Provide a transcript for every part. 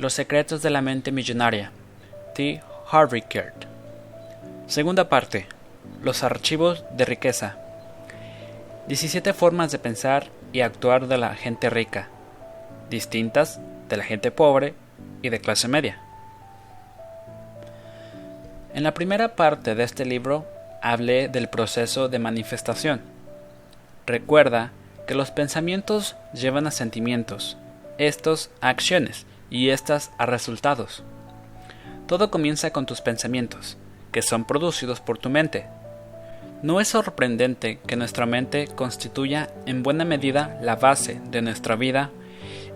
Los secretos de la mente millonaria. T. Harvey Kurt. Segunda parte. Los archivos de riqueza. 17 formas de pensar y actuar de la gente rica, distintas de la gente pobre y de clase media. En la primera parte de este libro hablé del proceso de manifestación. Recuerda que los pensamientos llevan a sentimientos, estos a acciones y estas a resultados. Todo comienza con tus pensamientos, que son producidos por tu mente. No es sorprendente que nuestra mente constituya en buena medida la base de nuestra vida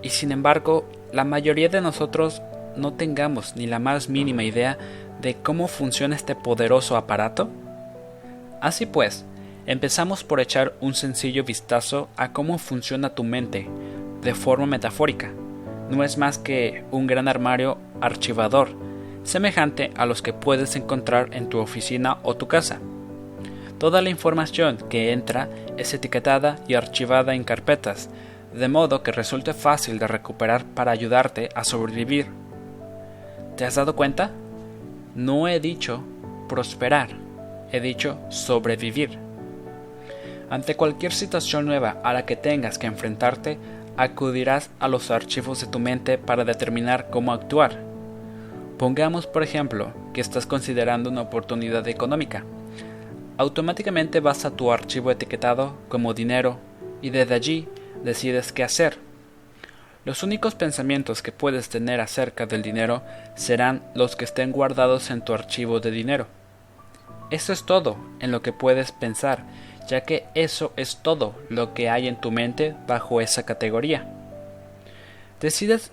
y sin embargo la mayoría de nosotros no tengamos ni la más mínima idea de cómo funciona este poderoso aparato? Así pues, empezamos por echar un sencillo vistazo a cómo funciona tu mente, de forma metafórica. No es más que un gran armario archivador, semejante a los que puedes encontrar en tu oficina o tu casa. Toda la información que entra es etiquetada y archivada en carpetas, de modo que resulte fácil de recuperar para ayudarte a sobrevivir. ¿Te has dado cuenta? No he dicho prosperar, he dicho sobrevivir. Ante cualquier situación nueva a la que tengas que enfrentarte, acudirás a los archivos de tu mente para determinar cómo actuar. Pongamos, por ejemplo, que estás considerando una oportunidad económica. Automáticamente vas a tu archivo etiquetado como dinero y desde allí decides qué hacer. Los únicos pensamientos que puedes tener acerca del dinero serán los que estén guardados en tu archivo de dinero. Eso es todo en lo que puedes pensar, ya que eso es todo lo que hay en tu mente bajo esa categoría. Decides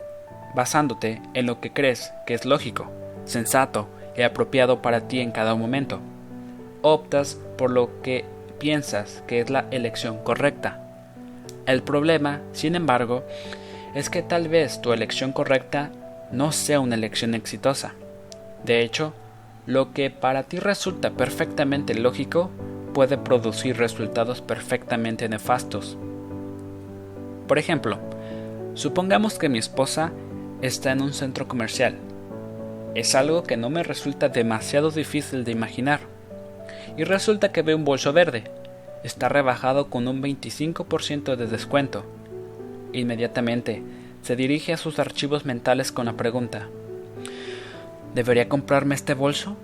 basándote en lo que crees que es lógico, sensato y apropiado para ti en cada momento. Optas por lo que piensas que es la elección correcta. El problema, sin embargo, es que tal vez tu elección correcta no sea una elección exitosa. De hecho, lo que para ti resulta perfectamente lógico puede producir resultados perfectamente nefastos. Por ejemplo, supongamos que mi esposa está en un centro comercial. Es algo que no me resulta demasiado difícil de imaginar. Y resulta que ve un bolso verde. Está rebajado con un 25% de descuento Inmediatamente, se dirige a sus archivos mentales con la pregunta, ¿debería comprarme este bolso?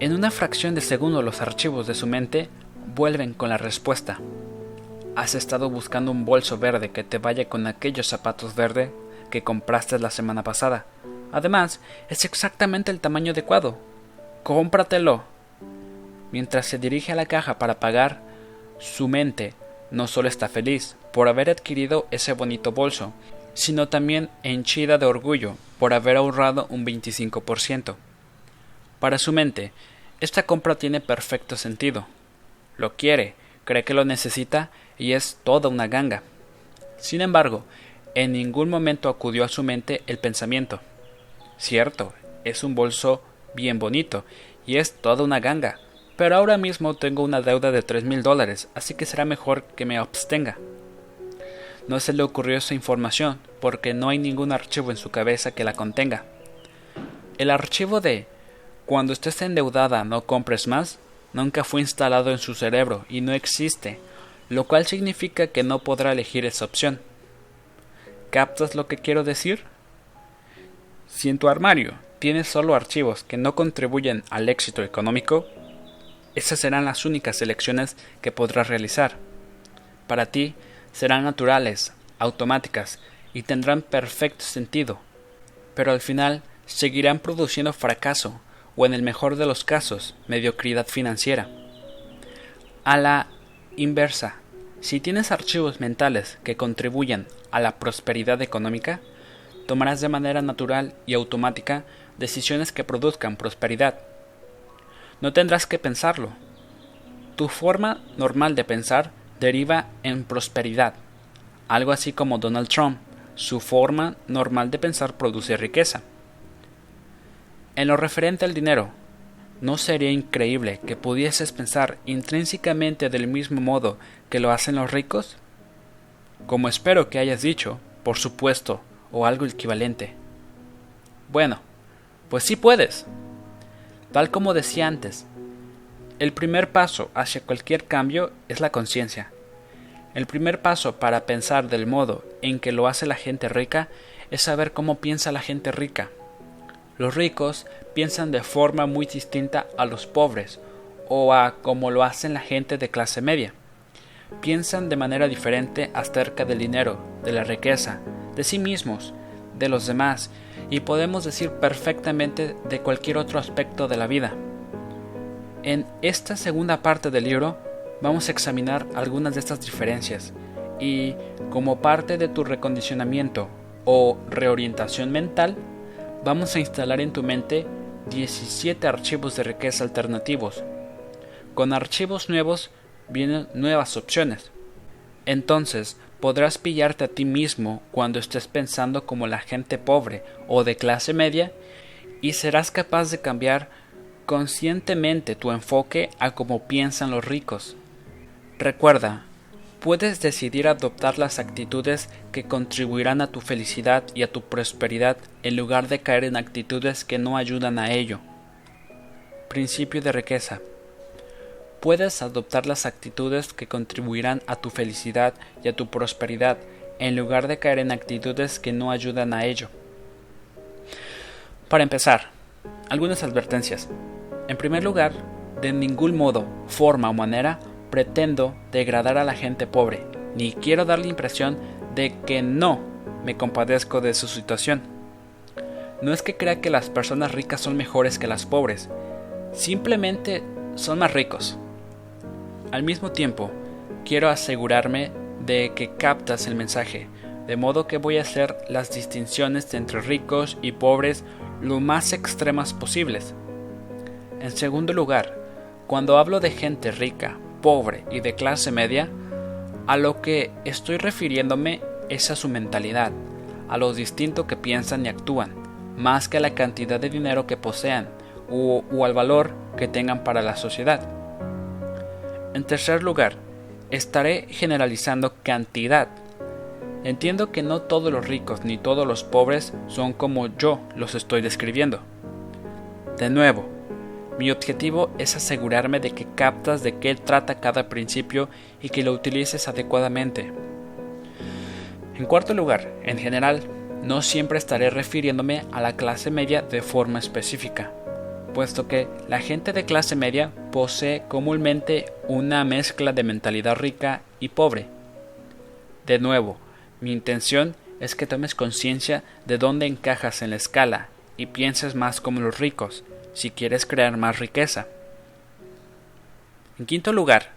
En una fracción de segundo los archivos de su mente vuelven con la respuesta. Has estado buscando un bolso verde que te vaya con aquellos zapatos verde que compraste la semana pasada. Además, es exactamente el tamaño adecuado. Cómpratelo. Mientras se dirige a la caja para pagar, su mente no solo está feliz por haber adquirido ese bonito bolso, sino también henchida de orgullo por haber ahorrado un 25%. Para su mente, esta compra tiene perfecto sentido. Lo quiere, cree que lo necesita y es toda una ganga. Sin embargo, en ningún momento acudió a su mente el pensamiento. Cierto, es un bolso bien bonito y es toda una ganga, pero ahora mismo tengo una deuda de tres mil dólares, así que será mejor que me abstenga. No se le ocurrió esa información, porque no hay ningún archivo en su cabeza que la contenga. El archivo de cuando estés endeudada no compres más nunca fue instalado en su cerebro y no existe, lo cual significa que no podrá elegir esa opción. ¿Captas lo que quiero decir? Si en tu armario tienes solo archivos que no contribuyen al éxito económico, esas serán las únicas elecciones que podrás realizar. Para ti serán naturales, automáticas y tendrán perfecto sentido, pero al final seguirán produciendo fracaso o en el mejor de los casos mediocridad financiera. A la inversa, si tienes archivos mentales que contribuyan a la prosperidad económica, tomarás de manera natural y automática decisiones que produzcan prosperidad no tendrás que pensarlo. Tu forma normal de pensar deriva en prosperidad. Algo así como Donald Trump, su forma normal de pensar produce riqueza. En lo referente al dinero, ¿no sería increíble que pudieses pensar intrínsecamente del mismo modo que lo hacen los ricos? Como espero que hayas dicho, por supuesto, o algo equivalente. Bueno, pues sí puedes. Tal como decía antes, el primer paso hacia cualquier cambio es la conciencia. El primer paso para pensar del modo en que lo hace la gente rica es saber cómo piensa la gente rica. Los ricos piensan de forma muy distinta a los pobres o a como lo hacen la gente de clase media. Piensan de manera diferente acerca del dinero, de la riqueza, de sí mismos, de los demás y podemos decir perfectamente de cualquier otro aspecto de la vida. En esta segunda parte del libro vamos a examinar algunas de estas diferencias y, como parte de tu recondicionamiento o reorientación mental, vamos a instalar en tu mente 17 archivos de riqueza alternativos. Con archivos nuevos vienen nuevas opciones. Entonces podrás pillarte a ti mismo cuando estés pensando como la gente pobre o de clase media y serás capaz de cambiar conscientemente tu enfoque a cómo piensan los ricos. Recuerda, puedes decidir adoptar las actitudes que contribuirán a tu felicidad y a tu prosperidad en lugar de caer en actitudes que no ayudan a ello. Principio de riqueza. Puedes adoptar las actitudes que contribuirán a tu felicidad y a tu prosperidad en lugar de caer en actitudes que no ayudan a ello. Para empezar, algunas advertencias. En primer lugar, de ningún modo, forma o manera pretendo degradar a la gente pobre, ni quiero dar la impresión de que no me compadezco de su situación. No es que crea que las personas ricas son mejores que las pobres, simplemente son más ricos. Al mismo tiempo, quiero asegurarme de que captas el mensaje, de modo que voy a hacer las distinciones entre ricos y pobres lo más extremas posibles. En segundo lugar, cuando hablo de gente rica, pobre y de clase media, a lo que estoy refiriéndome es a su mentalidad, a lo distinto que piensan y actúan, más que a la cantidad de dinero que posean o, o al valor que tengan para la sociedad. En tercer lugar, estaré generalizando cantidad. Entiendo que no todos los ricos ni todos los pobres son como yo los estoy describiendo. De nuevo, mi objetivo es asegurarme de que captas de qué trata cada principio y que lo utilices adecuadamente. En cuarto lugar, en general, no siempre estaré refiriéndome a la clase media de forma específica, puesto que la gente de clase media posee comúnmente una mezcla de mentalidad rica y pobre. De nuevo, mi intención es que tomes conciencia de dónde encajas en la escala y pienses más como los ricos, si quieres crear más riqueza. En quinto lugar,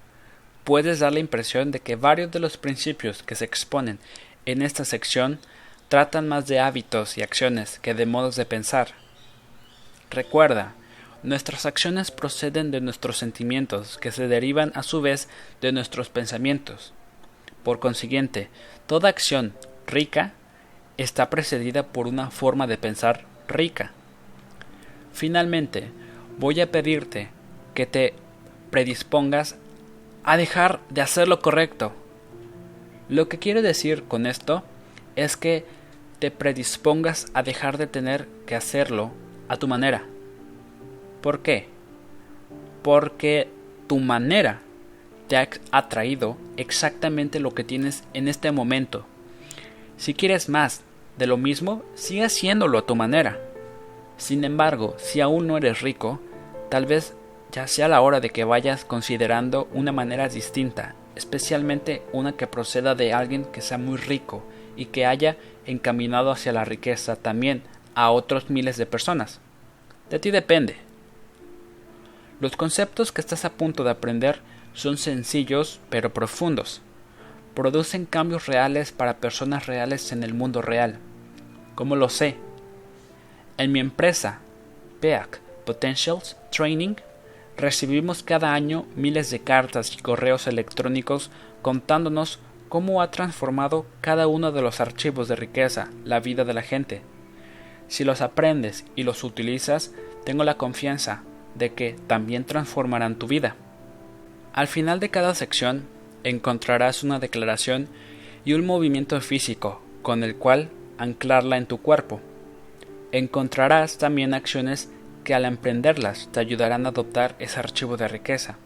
puedes dar la impresión de que varios de los principios que se exponen en esta sección tratan más de hábitos y acciones que de modos de pensar. Recuerda, nuestras acciones proceden de nuestros sentimientos, que se derivan a su vez de nuestros pensamientos. Por consiguiente, toda acción rica está precedida por una forma de pensar rica. Finalmente, voy a pedirte que te predispongas a dejar de hacer lo correcto. Lo que quiero decir con esto es que te predispongas a dejar de tener que hacerlo a tu manera. ¿Por qué? Porque tu manera te ha traído exactamente lo que tienes en este momento. Si quieres más de lo mismo, sigue haciéndolo a tu manera. Sin embargo, si aún no eres rico, tal vez ya sea la hora de que vayas considerando una manera distinta, especialmente una que proceda de alguien que sea muy rico y que haya encaminado hacia la riqueza también a otros miles de personas. De ti depende. Los conceptos que estás a punto de aprender son sencillos pero profundos. Producen cambios reales para personas reales en el mundo real. ¿Cómo lo sé? En mi empresa, PEAC Potentials Training, recibimos cada año miles de cartas y correos electrónicos contándonos cómo ha transformado cada uno de los archivos de riqueza la vida de la gente. Si los aprendes y los utilizas, tengo la confianza de que también transformarán tu vida. Al final de cada sección encontrarás una declaración y un movimiento físico con el cual anclarla en tu cuerpo. Encontrarás también acciones que al emprenderlas te ayudarán a adoptar ese archivo de riqueza.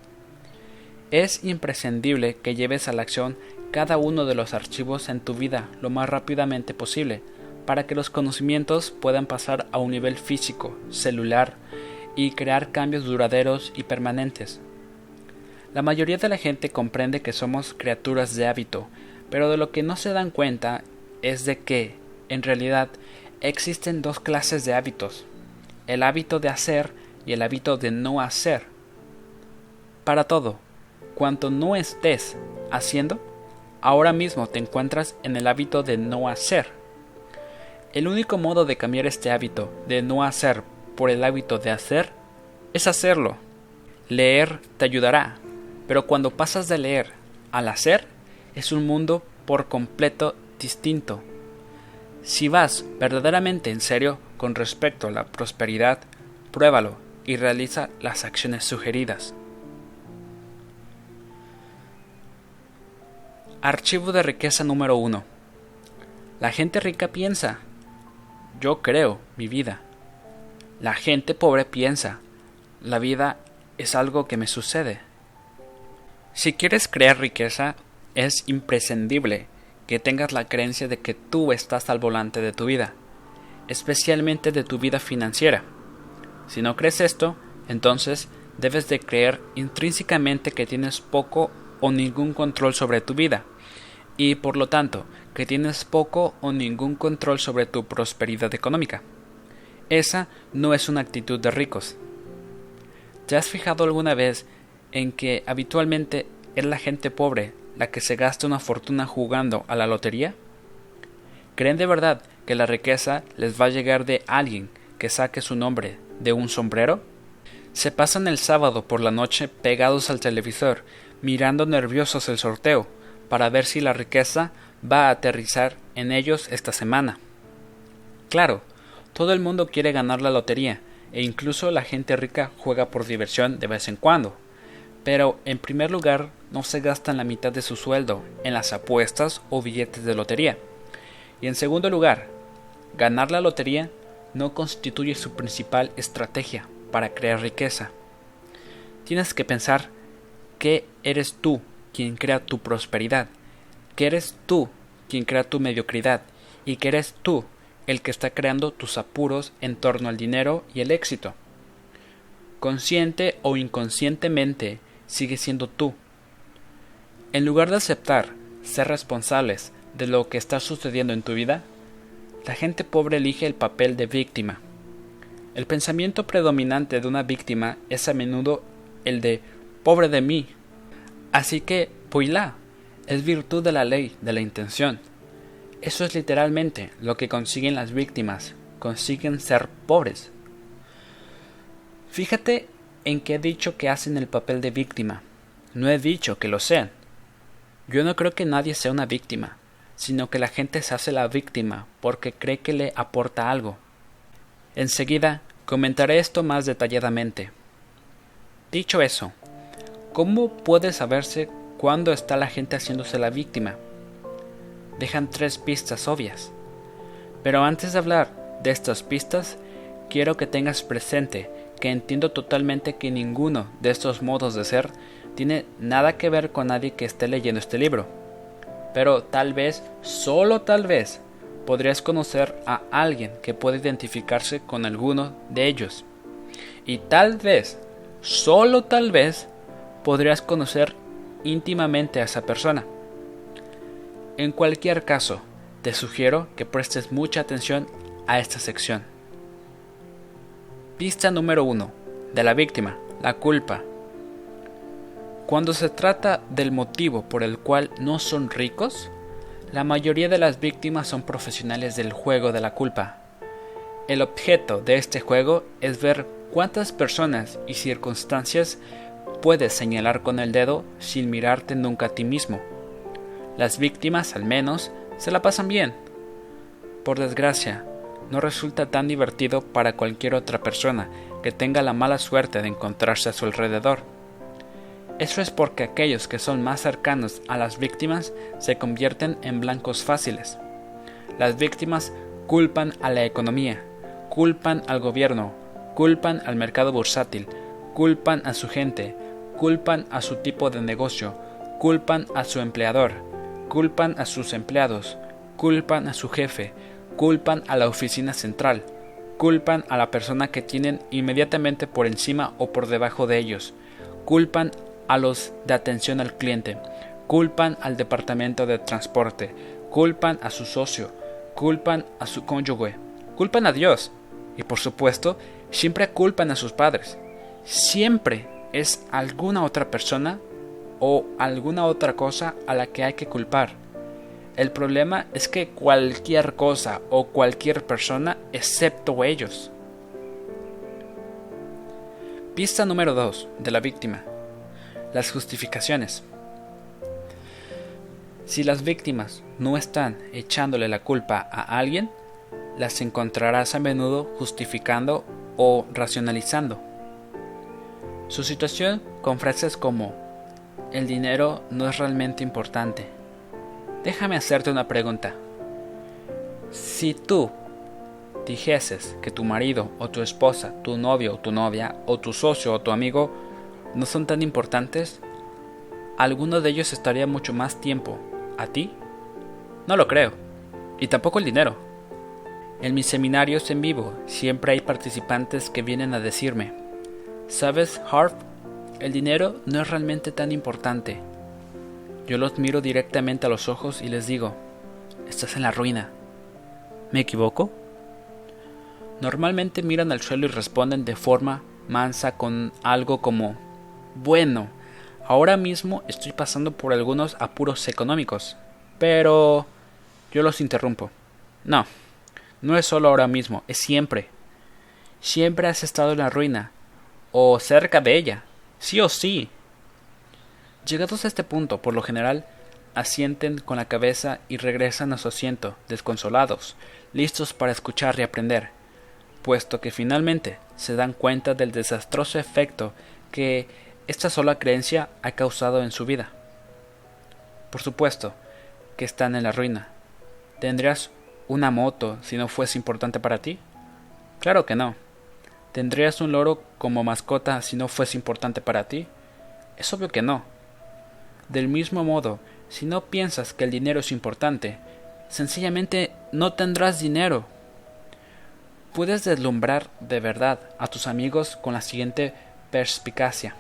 Es imprescindible que lleves a la acción cada uno de los archivos en tu vida lo más rápidamente posible para que los conocimientos puedan pasar a un nivel físico, celular y crear cambios duraderos y permanentes. La mayoría de la gente comprende que somos criaturas de hábito, pero de lo que no se dan cuenta es de que, en realidad, existen dos clases de hábitos, el hábito de hacer y el hábito de no hacer. Para todo, cuanto no estés haciendo, ahora mismo te encuentras en el hábito de no hacer. El único modo de cambiar este hábito de no hacer por el hábito de hacer es hacerlo. Leer te ayudará, pero cuando pasas de leer al hacer, es un mundo por completo distinto. Si vas verdaderamente en serio con respecto a la prosperidad, pruébalo y realiza las acciones sugeridas. Archivo de riqueza número 1. La gente rica piensa, yo creo mi vida. La gente pobre piensa, la vida es algo que me sucede. Si quieres crear riqueza, es imprescindible que tengas la creencia de que tú estás al volante de tu vida, especialmente de tu vida financiera. Si no crees esto, entonces debes de creer intrínsecamente que tienes poco o ningún control sobre tu vida, y por lo tanto que tienes poco o ningún control sobre tu prosperidad económica. Esa no es una actitud de ricos. ¿Te has fijado alguna vez en que habitualmente es la gente pobre la que se gasta una fortuna jugando a la lotería? ¿Creen de verdad que la riqueza les va a llegar de alguien que saque su nombre de un sombrero? Se pasan el sábado por la noche pegados al televisor, mirando nerviosos el sorteo, para ver si la riqueza va a aterrizar en ellos esta semana. Claro, todo el mundo quiere ganar la lotería, e incluso la gente rica juega por diversión de vez en cuando. Pero, en primer lugar, no se gastan la mitad de su sueldo en las apuestas o billetes de lotería. Y en segundo lugar, ganar la lotería no constituye su principal estrategia para crear riqueza. Tienes que pensar que eres tú quien crea tu prosperidad, que eres tú quien crea tu mediocridad y que eres tú el que está creando tus apuros en torno al dinero y el éxito. Consciente o inconscientemente, sigue siendo tú. En lugar de aceptar ser responsables de lo que está sucediendo en tu vida, la gente pobre elige el papel de víctima. El pensamiento predominante de una víctima es a menudo el de pobre de mí. Así que, puilá, es virtud de la ley, de la intención. Eso es literalmente lo que consiguen las víctimas, consiguen ser pobres. Fíjate en que he dicho que hacen el papel de víctima. No he dicho que lo sean. Yo no creo que nadie sea una víctima, sino que la gente se hace la víctima porque cree que le aporta algo. Enseguida comentaré esto más detalladamente. Dicho eso, ¿cómo puede saberse cuándo está la gente haciéndose la víctima? Dejan tres pistas obvias. Pero antes de hablar de estas pistas, quiero que tengas presente que entiendo totalmente que ninguno de estos modos de ser tiene nada que ver con nadie que esté leyendo este libro. Pero tal vez, solo tal vez, podrías conocer a alguien que pueda identificarse con alguno de ellos. Y tal vez, solo tal vez, podrías conocer íntimamente a esa persona. En cualquier caso, te sugiero que prestes mucha atención a esta sección. Pista número 1. De la víctima. La culpa. Cuando se trata del motivo por el cual no son ricos, la mayoría de las víctimas son profesionales del juego de la culpa. El objeto de este juego es ver cuántas personas y circunstancias puedes señalar con el dedo sin mirarte nunca a ti mismo. Las víctimas, al menos, se la pasan bien. Por desgracia, no resulta tan divertido para cualquier otra persona que tenga la mala suerte de encontrarse a su alrededor. Eso es porque aquellos que son más cercanos a las víctimas se convierten en blancos fáciles. Las víctimas culpan a la economía, culpan al gobierno, culpan al mercado bursátil, culpan a su gente, culpan a su tipo de negocio, culpan a su empleador, culpan a sus empleados, culpan a su jefe, culpan a la oficina central, culpan a la persona que tienen inmediatamente por encima o por debajo de ellos, culpan a los de atención al cliente, culpan al departamento de transporte, culpan a su socio, culpan a su cónyuge, culpan a Dios y por supuesto siempre culpan a sus padres. Siempre es alguna otra persona o alguna otra cosa a la que hay que culpar. El problema es que cualquier cosa o cualquier persona excepto ellos. Pista número 2 de la víctima. Las justificaciones. Si las víctimas no están echándole la culpa a alguien, las encontrarás a menudo justificando o racionalizando su situación con frases como el dinero no es realmente importante. Déjame hacerte una pregunta. Si tú dijeses que tu marido o tu esposa, tu novio o tu novia, o tu socio o tu amigo no son tan importantes, ¿alguno de ellos estaría mucho más tiempo a ti? No lo creo. Y tampoco el dinero. En mis seminarios en vivo siempre hay participantes que vienen a decirme, ¿sabes, Harp? El dinero no es realmente tan importante. Yo los miro directamente a los ojos y les digo, estás en la ruina. ¿Me equivoco? Normalmente miran al suelo y responden de forma mansa con algo como, bueno, ahora mismo estoy pasando por algunos apuros económicos, pero... Yo los interrumpo. No, no es solo ahora mismo, es siempre. Siempre has estado en la ruina, o cerca de ella, sí o sí. Llegados a este punto, por lo general, asienten con la cabeza y regresan a su asiento, desconsolados, listos para escuchar y aprender, puesto que finalmente se dan cuenta del desastroso efecto que esta sola creencia ha causado en su vida. Por supuesto que están en la ruina, ¿Tendrías una moto si no fuese importante para ti? Claro que no. ¿Tendrías un loro como mascota si no fuese importante para ti? Es obvio que no. Del mismo modo, si no piensas que el dinero es importante, sencillamente no tendrás dinero. Puedes deslumbrar de verdad a tus amigos con la siguiente perspicacia.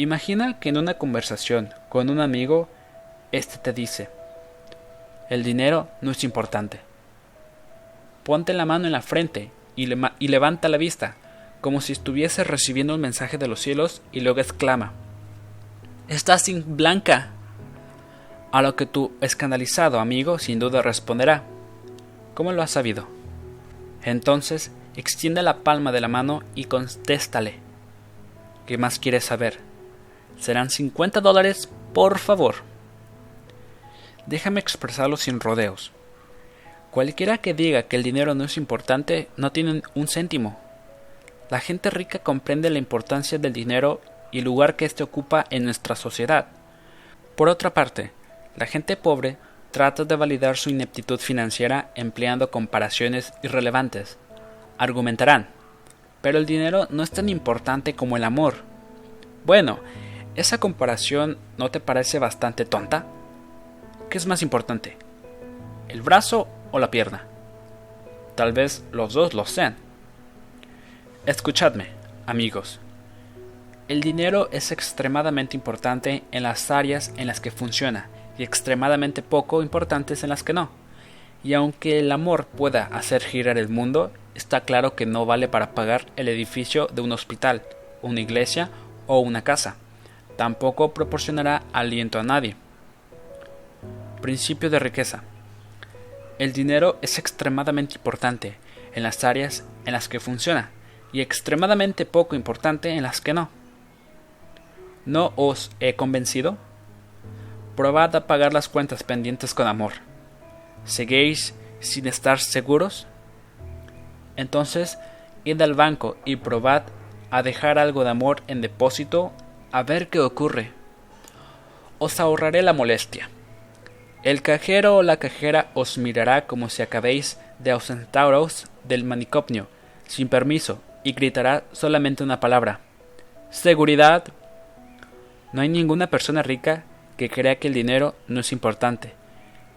Imagina que en una conversación con un amigo, éste te dice, el dinero no es importante. Ponte la mano en la frente y, levanta la vista, como si estuviese recibiendo un mensaje de los cielos, y luego exclama: Estás sin blanca. A lo que tu escandalizado amigo sin duda responderá: ¿Cómo lo has sabido? Entonces extiende la palma de la mano y contéstale: ¿Qué más quieres saber? Serán 50 dólares, por favor. Déjame expresarlo sin rodeos. Cualquiera que diga que el dinero no es importante no tiene un céntimo. La gente rica comprende la importancia del dinero y el lugar que éste ocupa en nuestra sociedad. Por otra parte, la gente pobre trata de validar su ineptitud financiera empleando comparaciones irrelevantes. Argumentarán, pero el dinero no es tan importante como el amor. Bueno, ¿esa comparación no te parece bastante tonta? ¿Qué es más importante? ¿El brazo o la pierna? Tal vez los dos lo sean. Escuchadme, amigos. El dinero es extremadamente importante en las áreas en las que funciona y extremadamente poco importantes en las que no. Y aunque el amor pueda hacer girar el mundo, está claro que no vale para pagar el edificio de un hospital, una iglesia o una casa. Tampoco proporcionará aliento a nadie. Principio de riqueza. El dinero es extremadamente importante en las áreas en las que funciona y extremadamente poco importante en las que no. ¿No os he convencido? Probad a pagar las cuentas pendientes con amor. ¿Seguéis sin estar seguros? Entonces, id al banco y probad a dejar algo de amor en depósito a ver qué ocurre. Os ahorraré la molestia. El cajero o la cajera os mirará como si acabéis de ausentaros del manicomio, sin permiso, y gritará solamente una palabra. Seguridad. No hay ninguna persona rica que crea que el dinero no es importante.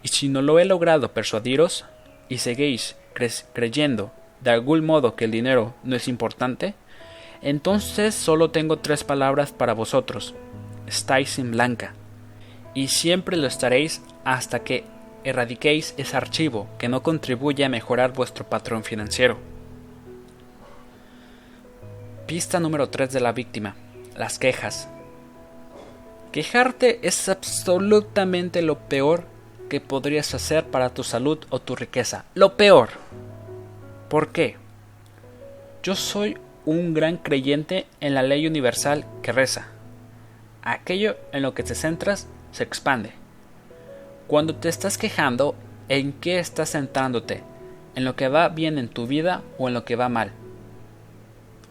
Y si no lo he logrado persuadiros, y seguís creyendo de algún modo que el dinero no es importante, entonces solo tengo tres palabras para vosotros. Estáis en blanca. Y siempre lo estaréis hasta que erradiquéis ese archivo que no contribuye a mejorar vuestro patrón financiero. Pista número 3 de la víctima. Las quejas. Quejarte es absolutamente lo peor que podrías hacer para tu salud o tu riqueza. Lo peor. ¿Por qué? Yo soy un gran creyente en la ley universal que reza. Aquello en lo que te centras se expande. Cuando te estás quejando, ¿en qué estás centrándote? ¿En lo que va bien en tu vida o en lo que va mal?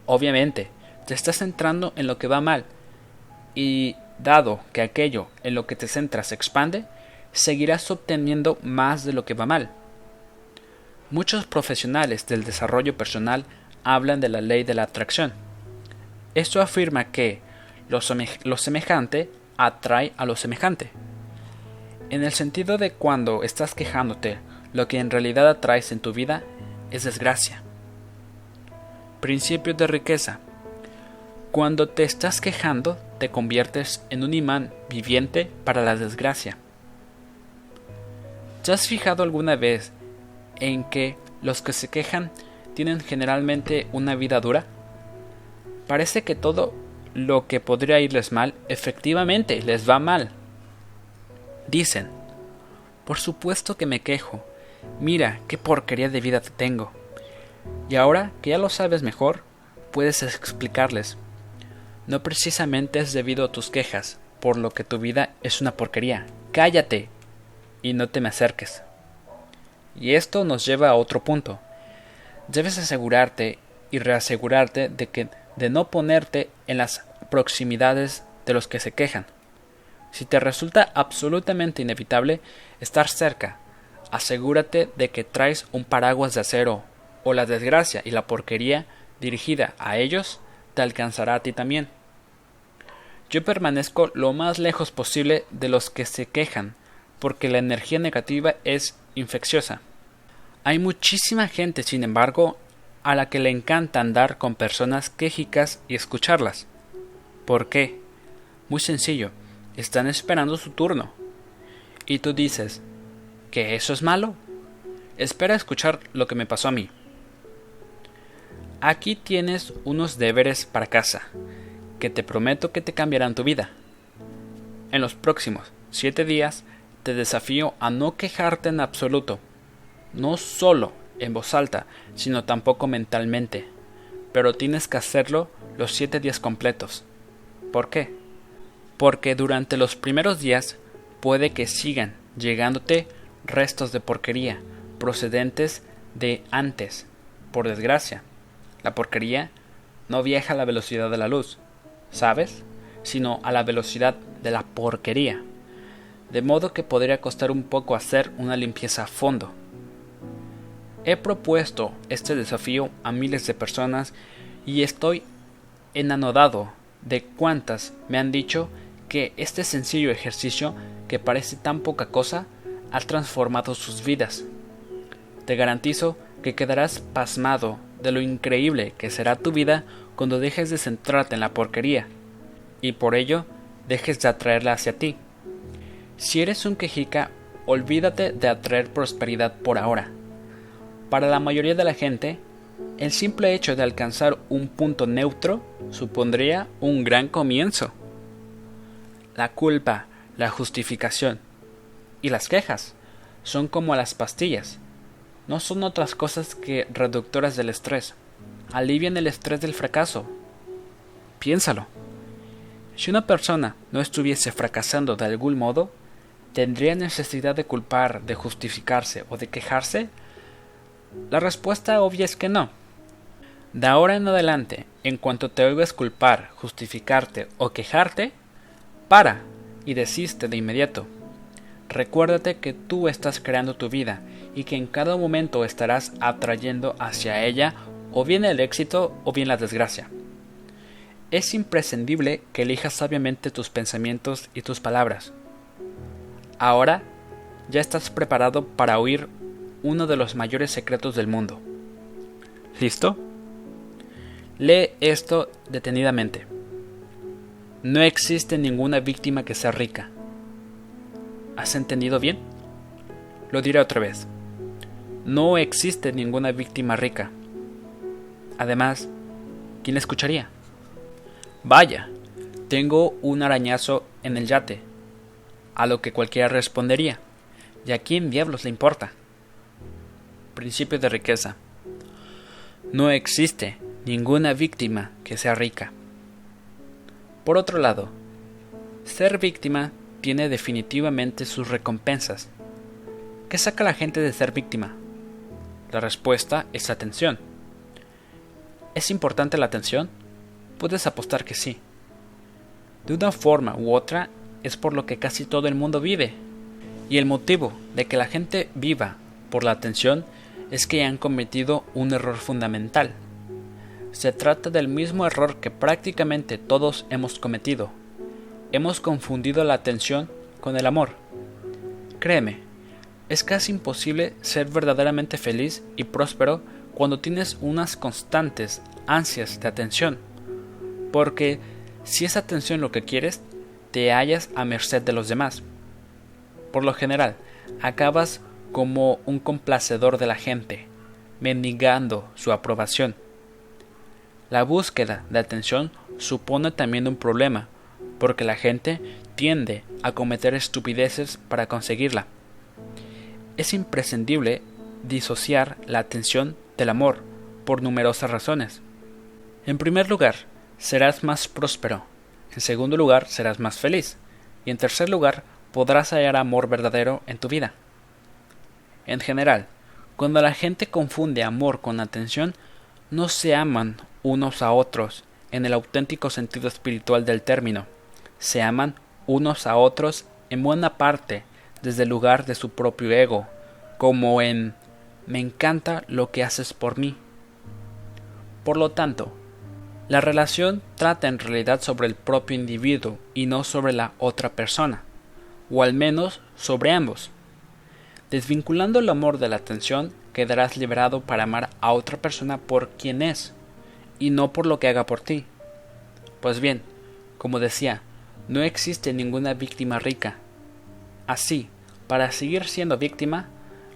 Obviamente, te estás centrando en lo que va mal. Y dado que aquello en lo que te centras se expande, seguirás obteniendo más de lo que va mal. Muchos profesionales del desarrollo personal hablan de la ley de la atracción. Esto afirma que lo, semejante atrae a lo semejante. En el sentido de cuando estás quejándote, lo que en realidad atraes en tu vida es desgracia. Principio de riqueza. Cuando te estás quejando, te conviertes en un imán viviente para la desgracia. ¿Te has fijado alguna vez en que los que se quejan tienen generalmente una vida dura? Parece que todo lo que podría irles mal, efectivamente les va mal. Dicen, por supuesto que me quejo, mira qué porquería de vida tengo. Y ahora que ya lo sabes mejor, puedes explicarles. No precisamente es debido a tus quejas, por lo que tu vida es una porquería. Cállate y no te me acerques. Y esto nos lleva a otro punto debes asegurarte y reasegurarte de que de no ponerte en las proximidades de los que se quejan. Si te resulta absolutamente inevitable estar cerca, asegúrate de que traes un paraguas de acero o la desgracia y la porquería dirigida a ellos te alcanzará a ti también. Yo permanezco lo más lejos posible de los que se quejan, porque la energía negativa es infecciosa. Hay muchísima gente, sin embargo, a la que le encanta andar con personas quejicas y escucharlas. ¿Por qué? Muy sencillo, están esperando su turno. Y tú dices, ¿que eso es malo? Espera a escuchar lo que me pasó a mí. Aquí tienes unos deberes para casa, que te prometo que te cambiarán tu vida. En los próximos siete días te desafío a no quejarte en absoluto no solo en voz alta, sino tampoco mentalmente. Pero tienes que hacerlo los siete días completos. ¿Por qué? Porque durante los primeros días puede que sigan llegándote restos de porquería procedentes de antes. Por desgracia, la porquería no viaja a la velocidad de la luz, ¿sabes? Sino a la velocidad de la porquería. De modo que podría costar un poco hacer una limpieza a fondo He propuesto este desafío a miles de personas y estoy enanodado de cuántas me han dicho que este sencillo ejercicio, que parece tan poca cosa, ha transformado sus vidas. Te garantizo que quedarás pasmado de lo increíble que será tu vida cuando dejes de centrarte en la porquería y por ello dejes de atraerla hacia ti. Si eres un quejica, olvídate de atraer prosperidad por ahora para la mayoría de la gente, el simple hecho de alcanzar un punto neutro supondría un gran comienzo. La culpa, la justificación y las quejas son como las pastillas. No son otras cosas que reductoras del estrés. Alivian el estrés del fracaso. Piénsalo. Si una persona no estuviese fracasando de algún modo, ¿tendría necesidad de culpar, de justificarse o de quejarse? La respuesta obvia es que no. De ahora en adelante, en cuanto te oigas culpar, justificarte o quejarte, para y desiste de inmediato. Recuérdate que tú estás creando tu vida y que en cada momento estarás atrayendo hacia ella o bien el éxito o bien la desgracia. Es imprescindible que elijas sabiamente tus pensamientos y tus palabras. Ahora ya estás preparado para oír uno de los mayores secretos del mundo. ¿Listo? Lee esto detenidamente. No existe ninguna víctima que sea rica. ¿Has entendido bien? Lo diré otra vez. No existe ninguna víctima rica. Además, ¿quién la escucharía? Vaya, tengo un arañazo en el yate. A lo que cualquiera respondería. ¿Y a quién diablos le importa? Principio de riqueza. No existe ninguna víctima que sea rica. Por otro lado, ser víctima tiene definitivamente sus recompensas. ¿Qué saca la gente de ser víctima? La respuesta es atención. ¿Es importante la atención? Puedes apostar que sí. De una forma u otra es por lo que casi todo el mundo vive. Y el motivo de que la gente viva por la atención es que han cometido un error fundamental. Se trata del mismo error que prácticamente todos hemos cometido. Hemos confundido la atención con el amor. Créeme, es casi imposible ser verdaderamente feliz y próspero cuando tienes unas constantes ansias de atención. Porque si es atención lo que quieres, te hallas a merced de los demás. Por lo general, acabas como un complacedor de la gente, mendigando su aprobación. La búsqueda de atención supone también un problema, porque la gente tiende a cometer estupideces para conseguirla. Es imprescindible disociar la atención del amor por numerosas razones. En primer lugar, serás más próspero. En segundo lugar, serás más feliz. Y en tercer lugar, podrás hallar amor verdadero en tu vida. En general, cuando la gente confunde amor con atención, no se aman unos a otros en el auténtico sentido espiritual del término. Se aman unos a otros en buena parte desde el lugar de su propio ego, como en me encanta lo que haces por mí. Por lo tanto, la relación trata en realidad sobre el propio individuo y no sobre la otra persona, o al menos sobre ambos. Desvinculando el amor de la atención, quedarás liberado para amar a otra persona por quien es, y no por lo que haga por ti. Pues bien, como decía, no existe ninguna víctima rica. Así, para seguir siendo víctima,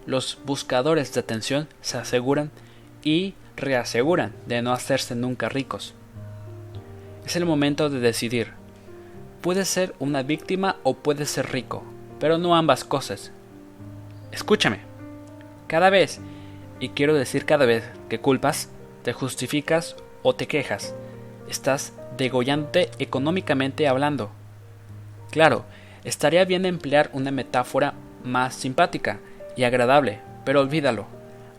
los buscadores de atención se aseguran y reaseguran de no hacerse nunca ricos. Es el momento de decidir. Puedes ser una víctima o puedes ser rico, pero no ambas cosas. Escúchame. Cada vez, y quiero decir cada vez que culpas, te justificas o te quejas. Estás degollante económicamente hablando. Claro, estaría bien emplear una metáfora más simpática y agradable, pero olvídalo.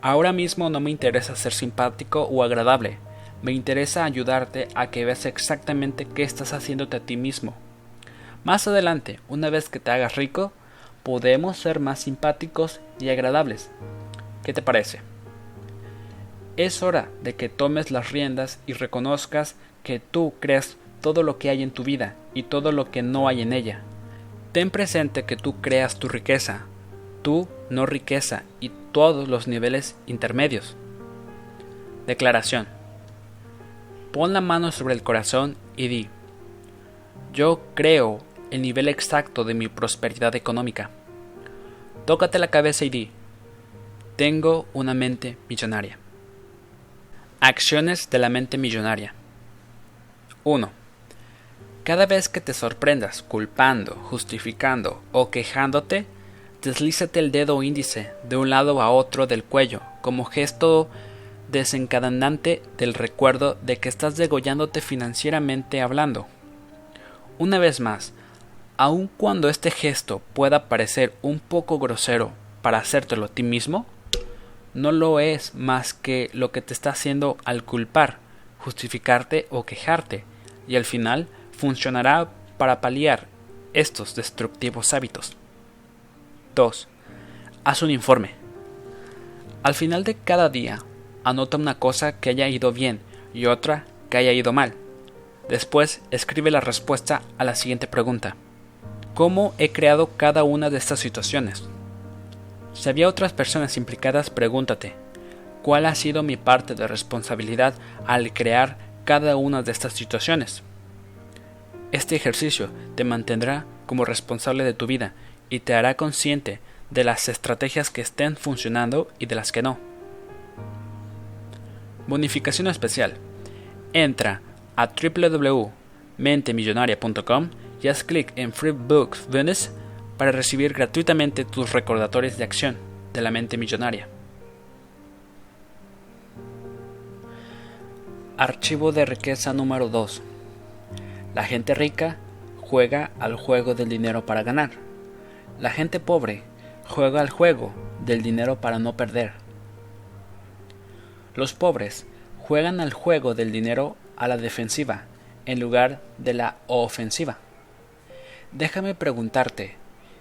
Ahora mismo no me interesa ser simpático o agradable, me interesa ayudarte a que veas exactamente qué estás haciéndote a ti mismo. Más adelante, una vez que te hagas rico, podemos ser más simpáticos y agradables. ¿Qué te parece? Es hora de que tomes las riendas y reconozcas que tú creas todo lo que hay en tu vida y todo lo que no hay en ella. Ten presente que tú creas tu riqueza, tú no riqueza y todos los niveles intermedios. Declaración. Pon la mano sobre el corazón y di, yo creo el nivel exacto de mi prosperidad económica. Tócate la cabeza y di, tengo una mente millonaria. Acciones de la mente millonaria. 1. Cada vez que te sorprendas culpando, justificando o quejándote, deslízate el dedo índice de un lado a otro del cuello como gesto desencadenante del recuerdo de que estás degollándote financieramente hablando. Una vez más, aun cuando este gesto pueda parecer un poco grosero para hacértelo a ti mismo, no lo es más que lo que te está haciendo al culpar, justificarte o quejarte, y al final funcionará para paliar estos destructivos hábitos. 2. Haz un informe. Al final de cada día, anota una cosa que haya ido bien y otra que haya ido mal. Después, escribe la respuesta a la siguiente pregunta. ¿Cómo he creado cada una de estas situaciones? Si había otras personas implicadas, pregúntate, ¿cuál ha sido mi parte de responsabilidad al crear cada una de estas situaciones? Este ejercicio te mantendrá como responsable de tu vida y te hará consciente de las estrategias que estén funcionando y de las que no. Bonificación especial. Entra a www.mentemillonaria.com y haz clic en Free Books Bonus para recibir gratuitamente tus recordatorios de acción de la mente millonaria. Archivo de riqueza número 2. La gente rica juega al juego del dinero para ganar. La gente pobre juega al juego del dinero para no perder. Los pobres juegan al juego del dinero a la defensiva en lugar de la ofensiva. Déjame preguntarte,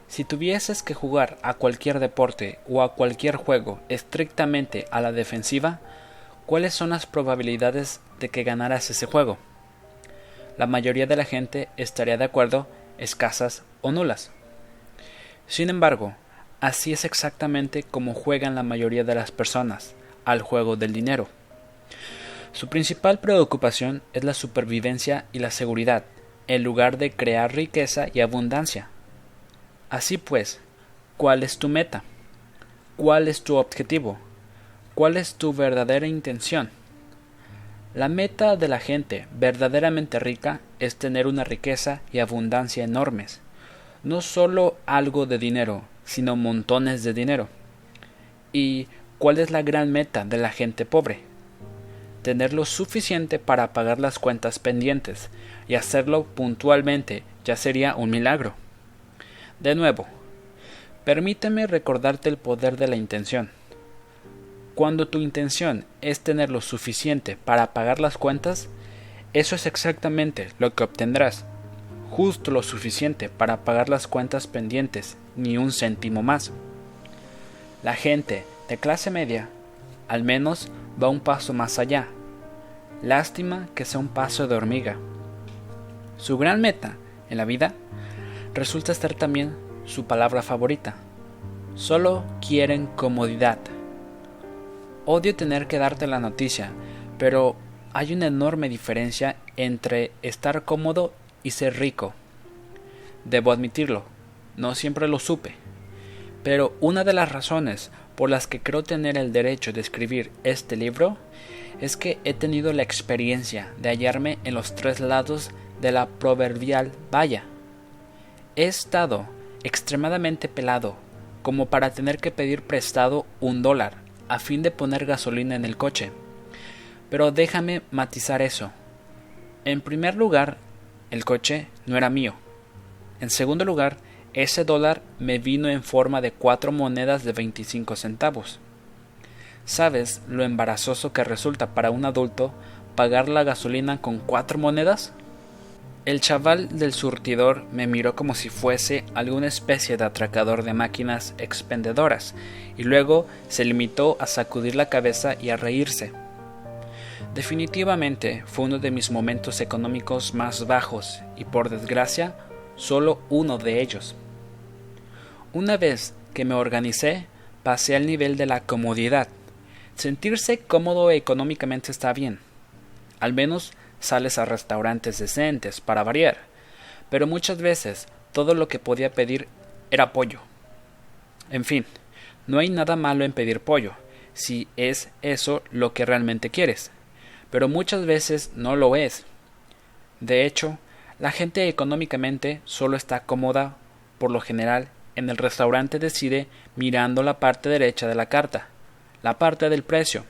si tuvieses que jugar a cualquier deporte o a cualquier juego estrictamente a la defensiva, ¿cuáles son las probabilidades de que ganaras ese juego? La mayoría de la gente estaría de acuerdo, escasas o nulas. Sin embargo, así es exactamente como juegan la mayoría de las personas al juego del dinero. Su principal preocupación es la supervivencia y la seguridad, en lugar de crear riqueza y abundancia. Así pues, ¿cuál es tu meta? ¿Cuál es tu objetivo? ¿Cuál es tu verdadera intención? La meta de la gente verdaderamente rica es tener una riqueza y abundancia enormes, no solo algo de dinero, sino montones de dinero. ¿Y cuál es la gran meta de la gente pobre? Tener lo suficiente para pagar las cuentas pendientes, y hacerlo puntualmente ya sería un milagro. De nuevo, permíteme recordarte el poder de la intención. Cuando tu intención es tener lo suficiente para pagar las cuentas, eso es exactamente lo que obtendrás. Justo lo suficiente para pagar las cuentas pendientes, ni un céntimo más. La gente de clase media, al menos, va un paso más allá Lástima que sea un paso de hormiga. Su gran meta en la vida resulta estar también su palabra favorita. Solo quieren comodidad. Odio tener que darte la noticia, pero hay una enorme diferencia entre estar cómodo y ser rico. Debo admitirlo, no siempre lo supe, pero una de las razones por las que creo tener el derecho de escribir este libro es que he tenido la experiencia de hallarme en los tres lados de la proverbial valla. He estado extremadamente pelado como para tener que pedir prestado un dólar a fin de poner gasolina en el coche. Pero déjame matizar eso. En primer lugar, el coche no era mío. En segundo lugar, ese dólar me vino en forma de cuatro monedas de 25 centavos. ¿Sabes lo embarazoso que resulta para un adulto pagar la gasolina con cuatro monedas? El chaval del surtidor me miró como si fuese alguna especie de atracador de máquinas expendedoras, y luego se limitó a sacudir la cabeza y a reírse. Definitivamente fue uno de mis momentos económicos más bajos, y por desgracia, solo uno de ellos. Una vez que me organicé, pasé al nivel de la comodidad, Sentirse cómodo económicamente está bien. Al menos sales a restaurantes decentes para variar. Pero muchas veces todo lo que podía pedir era pollo. En fin, no hay nada malo en pedir pollo, si es eso lo que realmente quieres. Pero muchas veces no lo es. De hecho, la gente económicamente solo está cómoda, por lo general, en el restaurante decide mirando la parte derecha de la carta la parte del precio.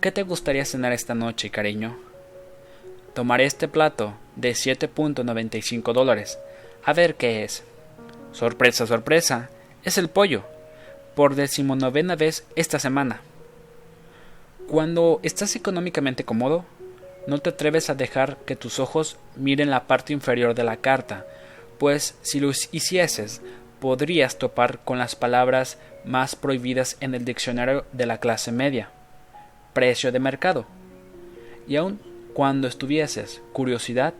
¿Qué te gustaría cenar esta noche, cariño? Tomaré este plato de 7.95 dólares. A ver qué es. Sorpresa, sorpresa. Es el pollo. Por decimonovena vez esta semana. Cuando estás económicamente cómodo, no te atreves a dejar que tus ojos miren la parte inferior de la carta, pues si lo hicieses, podrías topar con las palabras más prohibidas en el diccionario de la clase media. Precio de mercado. Y aun cuando estuvieses curiosidad,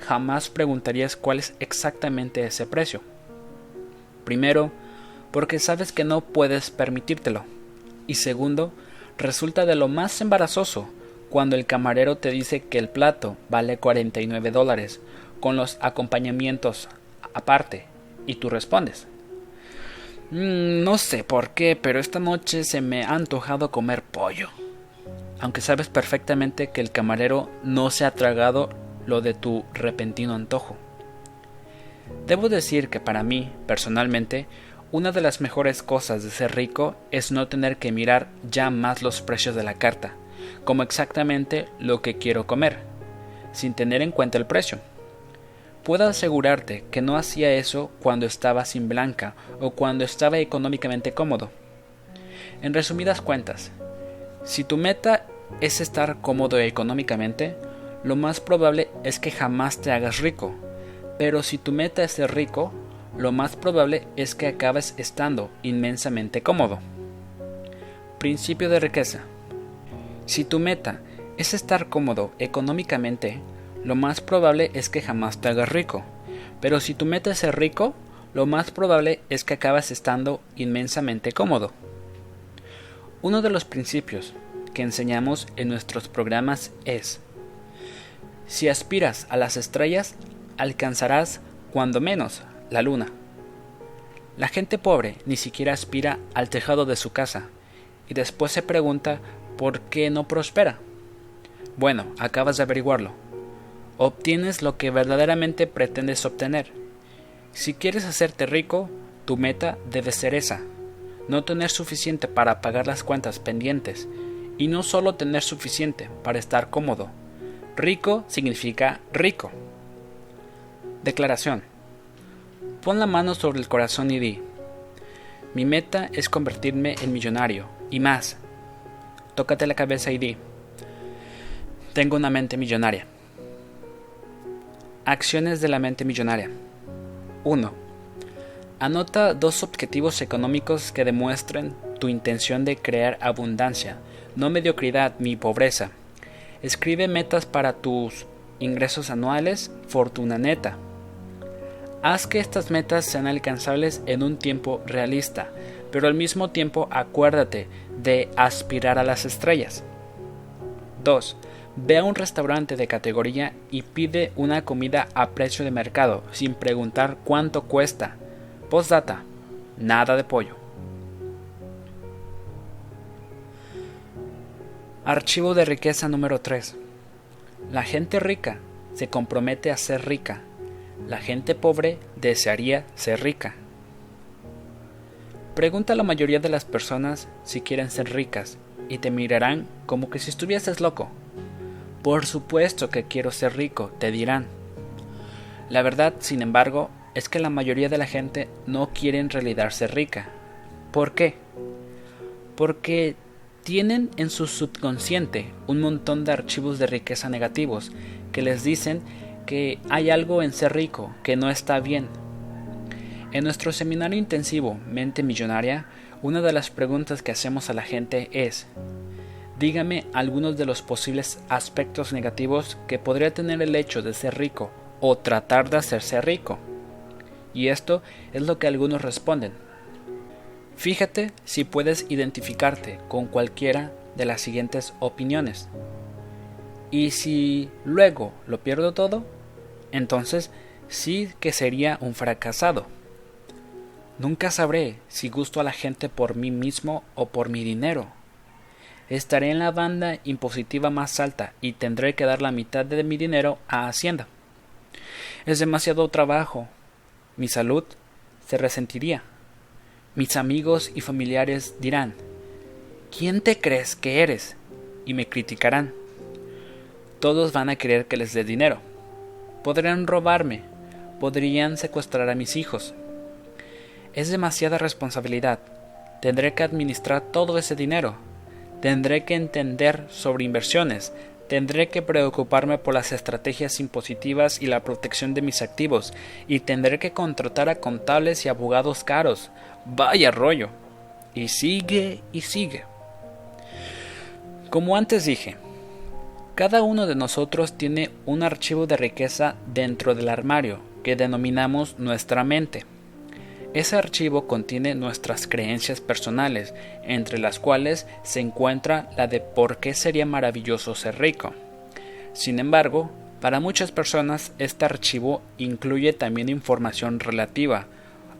jamás preguntarías cuál es exactamente ese precio. Primero, porque sabes que no puedes permitírtelo. Y segundo, resulta de lo más embarazoso cuando el camarero te dice que el plato vale 49 dólares con los acompañamientos aparte y tú respondes. Mm, no sé por qué, pero esta noche se me ha antojado comer pollo. Aunque sabes perfectamente que el camarero no se ha tragado lo de tu repentino antojo. Debo decir que para mí, personalmente, una de las mejores cosas de ser rico es no tener que mirar ya más los precios de la carta, como exactamente lo que quiero comer, sin tener en cuenta el precio. Puedo asegurarte que no hacía eso cuando estaba sin blanca o cuando estaba económicamente cómodo. En resumidas cuentas, si tu meta es estar cómodo económicamente, lo más probable es que jamás te hagas rico. Pero si tu meta es ser rico, lo más probable es que acabes estando inmensamente cómodo. Principio de riqueza. Si tu meta es estar cómodo económicamente, lo más probable es que jamás te hagas rico. Pero si tu meta es ser rico, lo más probable es que acabas estando inmensamente cómodo. Uno de los principios que enseñamos en nuestros programas es, si aspiras a las estrellas, alcanzarás, cuando menos, la luna. La gente pobre ni siquiera aspira al tejado de su casa, y después se pregunta por qué no prospera. Bueno, acabas de averiguarlo obtienes lo que verdaderamente pretendes obtener. Si quieres hacerte rico, tu meta debe ser esa, no tener suficiente para pagar las cuentas pendientes, y no solo tener suficiente para estar cómodo. Rico significa rico. Declaración. Pon la mano sobre el corazón y di, mi meta es convertirme en millonario, y más. Tócate la cabeza y di, tengo una mente millonaria. Acciones de la mente millonaria. 1. Anota dos objetivos económicos que demuestren tu intención de crear abundancia, no mediocridad ni pobreza. Escribe metas para tus ingresos anuales, fortuna neta. Haz que estas metas sean alcanzables en un tiempo realista, pero al mismo tiempo acuérdate de aspirar a las estrellas. 2. Ve a un restaurante de categoría y pide una comida a precio de mercado sin preguntar cuánto cuesta. Postdata. Nada de pollo. Archivo de riqueza número 3. La gente rica se compromete a ser rica. La gente pobre desearía ser rica. Pregunta a la mayoría de las personas si quieren ser ricas y te mirarán como que si estuvieses loco. Por supuesto que quiero ser rico, te dirán. La verdad, sin embargo, es que la mayoría de la gente no quiere en realidad ser rica. ¿Por qué? Porque tienen en su subconsciente un montón de archivos de riqueza negativos que les dicen que hay algo en ser rico que no está bien. En nuestro seminario intensivo Mente Millonaria, una de las preguntas que hacemos a la gente es Dígame algunos de los posibles aspectos negativos que podría tener el hecho de ser rico o tratar de hacerse rico. Y esto es lo que algunos responden. Fíjate si puedes identificarte con cualquiera de las siguientes opiniones. Y si luego lo pierdo todo, entonces sí que sería un fracasado. Nunca sabré si gusto a la gente por mí mismo o por mi dinero estaré en la banda impositiva más alta y tendré que dar la mitad de mi dinero a Hacienda. Es demasiado trabajo. Mi salud se resentiría. Mis amigos y familiares dirán ¿Quién te crees que eres? y me criticarán. Todos van a querer que les dé dinero. Podrían robarme, podrían secuestrar a mis hijos. Es demasiada responsabilidad. Tendré que administrar todo ese dinero Tendré que entender sobre inversiones, tendré que preocuparme por las estrategias impositivas y la protección de mis activos, y tendré que contratar a contables y abogados caros. Vaya rollo. y sigue y sigue. Como antes dije, cada uno de nosotros tiene un archivo de riqueza dentro del armario que denominamos nuestra mente. Ese archivo contiene nuestras creencias personales, entre las cuales se encuentra la de por qué sería maravilloso ser rico. Sin embargo, para muchas personas este archivo incluye también información relativa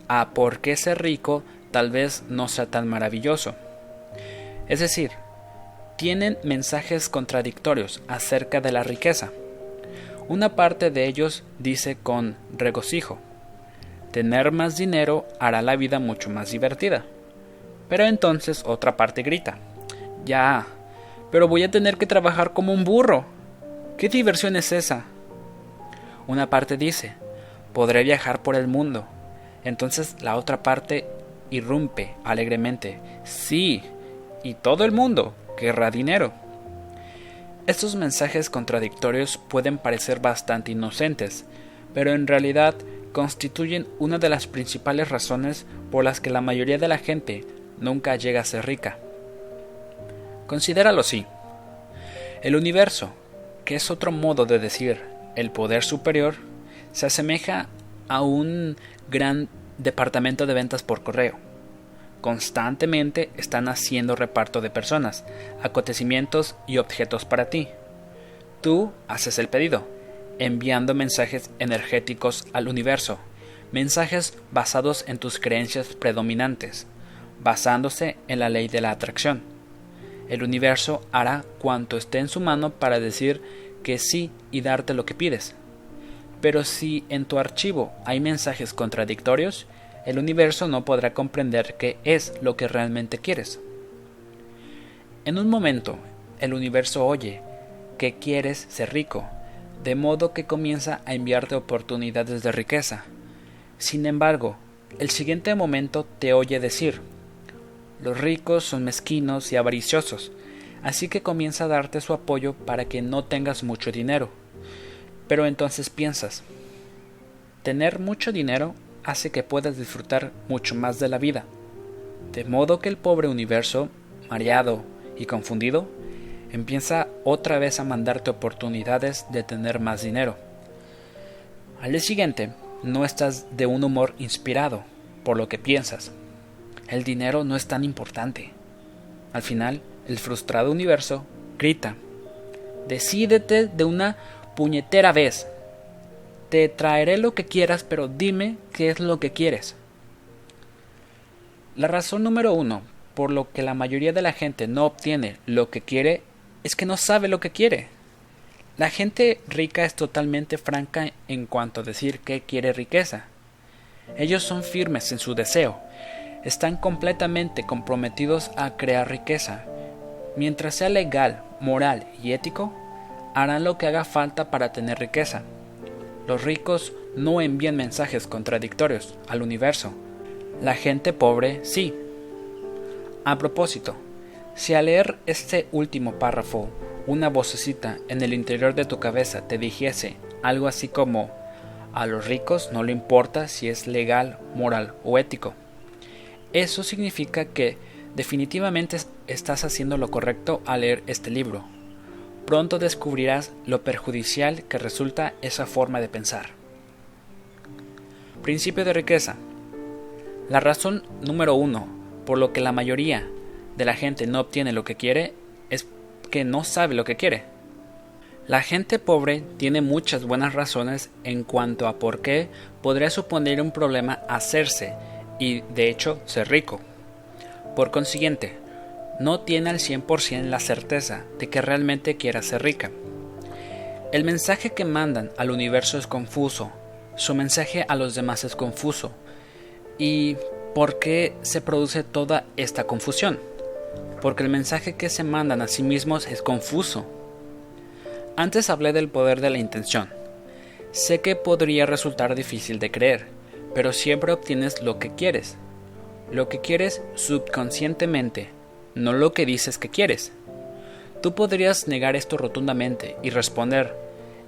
a por qué ser rico tal vez no sea tan maravilloso. Es decir, tienen mensajes contradictorios acerca de la riqueza. Una parte de ellos dice con regocijo, tener más dinero hará la vida mucho más divertida. Pero entonces otra parte grita, ya, pero voy a tener que trabajar como un burro. ¿Qué diversión es esa? Una parte dice, podré viajar por el mundo. Entonces la otra parte irrumpe alegremente, sí, y todo el mundo querrá dinero. Estos mensajes contradictorios pueden parecer bastante inocentes, pero en realidad constituyen una de las principales razones por las que la mayoría de la gente nunca llega a ser rica. Considéralo así. El universo, que es otro modo de decir el poder superior, se asemeja a un gran departamento de ventas por correo constantemente están haciendo reparto de personas, acontecimientos y objetos para ti. Tú haces el pedido, enviando mensajes energéticos al universo, mensajes basados en tus creencias predominantes, basándose en la ley de la atracción. El universo hará cuanto esté en su mano para decir que sí y darte lo que pides. Pero si en tu archivo hay mensajes contradictorios, el universo no podrá comprender qué es lo que realmente quieres. En un momento, el universo oye que quieres ser rico, de modo que comienza a enviarte oportunidades de riqueza. Sin embargo, el siguiente momento te oye decir, los ricos son mezquinos y avariciosos, así que comienza a darte su apoyo para que no tengas mucho dinero. Pero entonces piensas, tener mucho dinero hace que puedas disfrutar mucho más de la vida. De modo que el pobre universo, mareado y confundido, empieza otra vez a mandarte oportunidades de tener más dinero. Al día siguiente, no estás de un humor inspirado por lo que piensas. El dinero no es tan importante. Al final, el frustrado universo grita, decídete de una puñetera vez te traeré lo que quieras, pero dime qué es lo que quieres. La razón número uno por lo que la mayoría de la gente no obtiene lo que quiere es que no sabe lo que quiere. La gente rica es totalmente franca en cuanto a decir que quiere riqueza. Ellos son firmes en su deseo, están completamente comprometidos a crear riqueza. Mientras sea legal, moral y ético, harán lo que haga falta para tener riqueza. Los ricos no envían mensajes contradictorios al universo. La gente pobre sí. A propósito, si al leer este último párrafo una vocecita en el interior de tu cabeza te dijese algo así como a los ricos no le importa si es legal, moral o ético. Eso significa que definitivamente estás haciendo lo correcto al leer este libro pronto descubrirás lo perjudicial que resulta esa forma de pensar. Principio de riqueza. La razón número uno por lo que la mayoría de la gente no obtiene lo que quiere es que no sabe lo que quiere. La gente pobre tiene muchas buenas razones en cuanto a por qué podría suponer un problema hacerse y, de hecho, ser rico. Por consiguiente, no tiene al 100% la certeza de que realmente quiera ser rica. El mensaje que mandan al universo es confuso, su mensaje a los demás es confuso. ¿Y por qué se produce toda esta confusión? Porque el mensaje que se mandan a sí mismos es confuso. Antes hablé del poder de la intención. Sé que podría resultar difícil de creer, pero siempre obtienes lo que quieres. Lo que quieres subconscientemente no lo que dices que quieres. Tú podrías negar esto rotundamente y responder,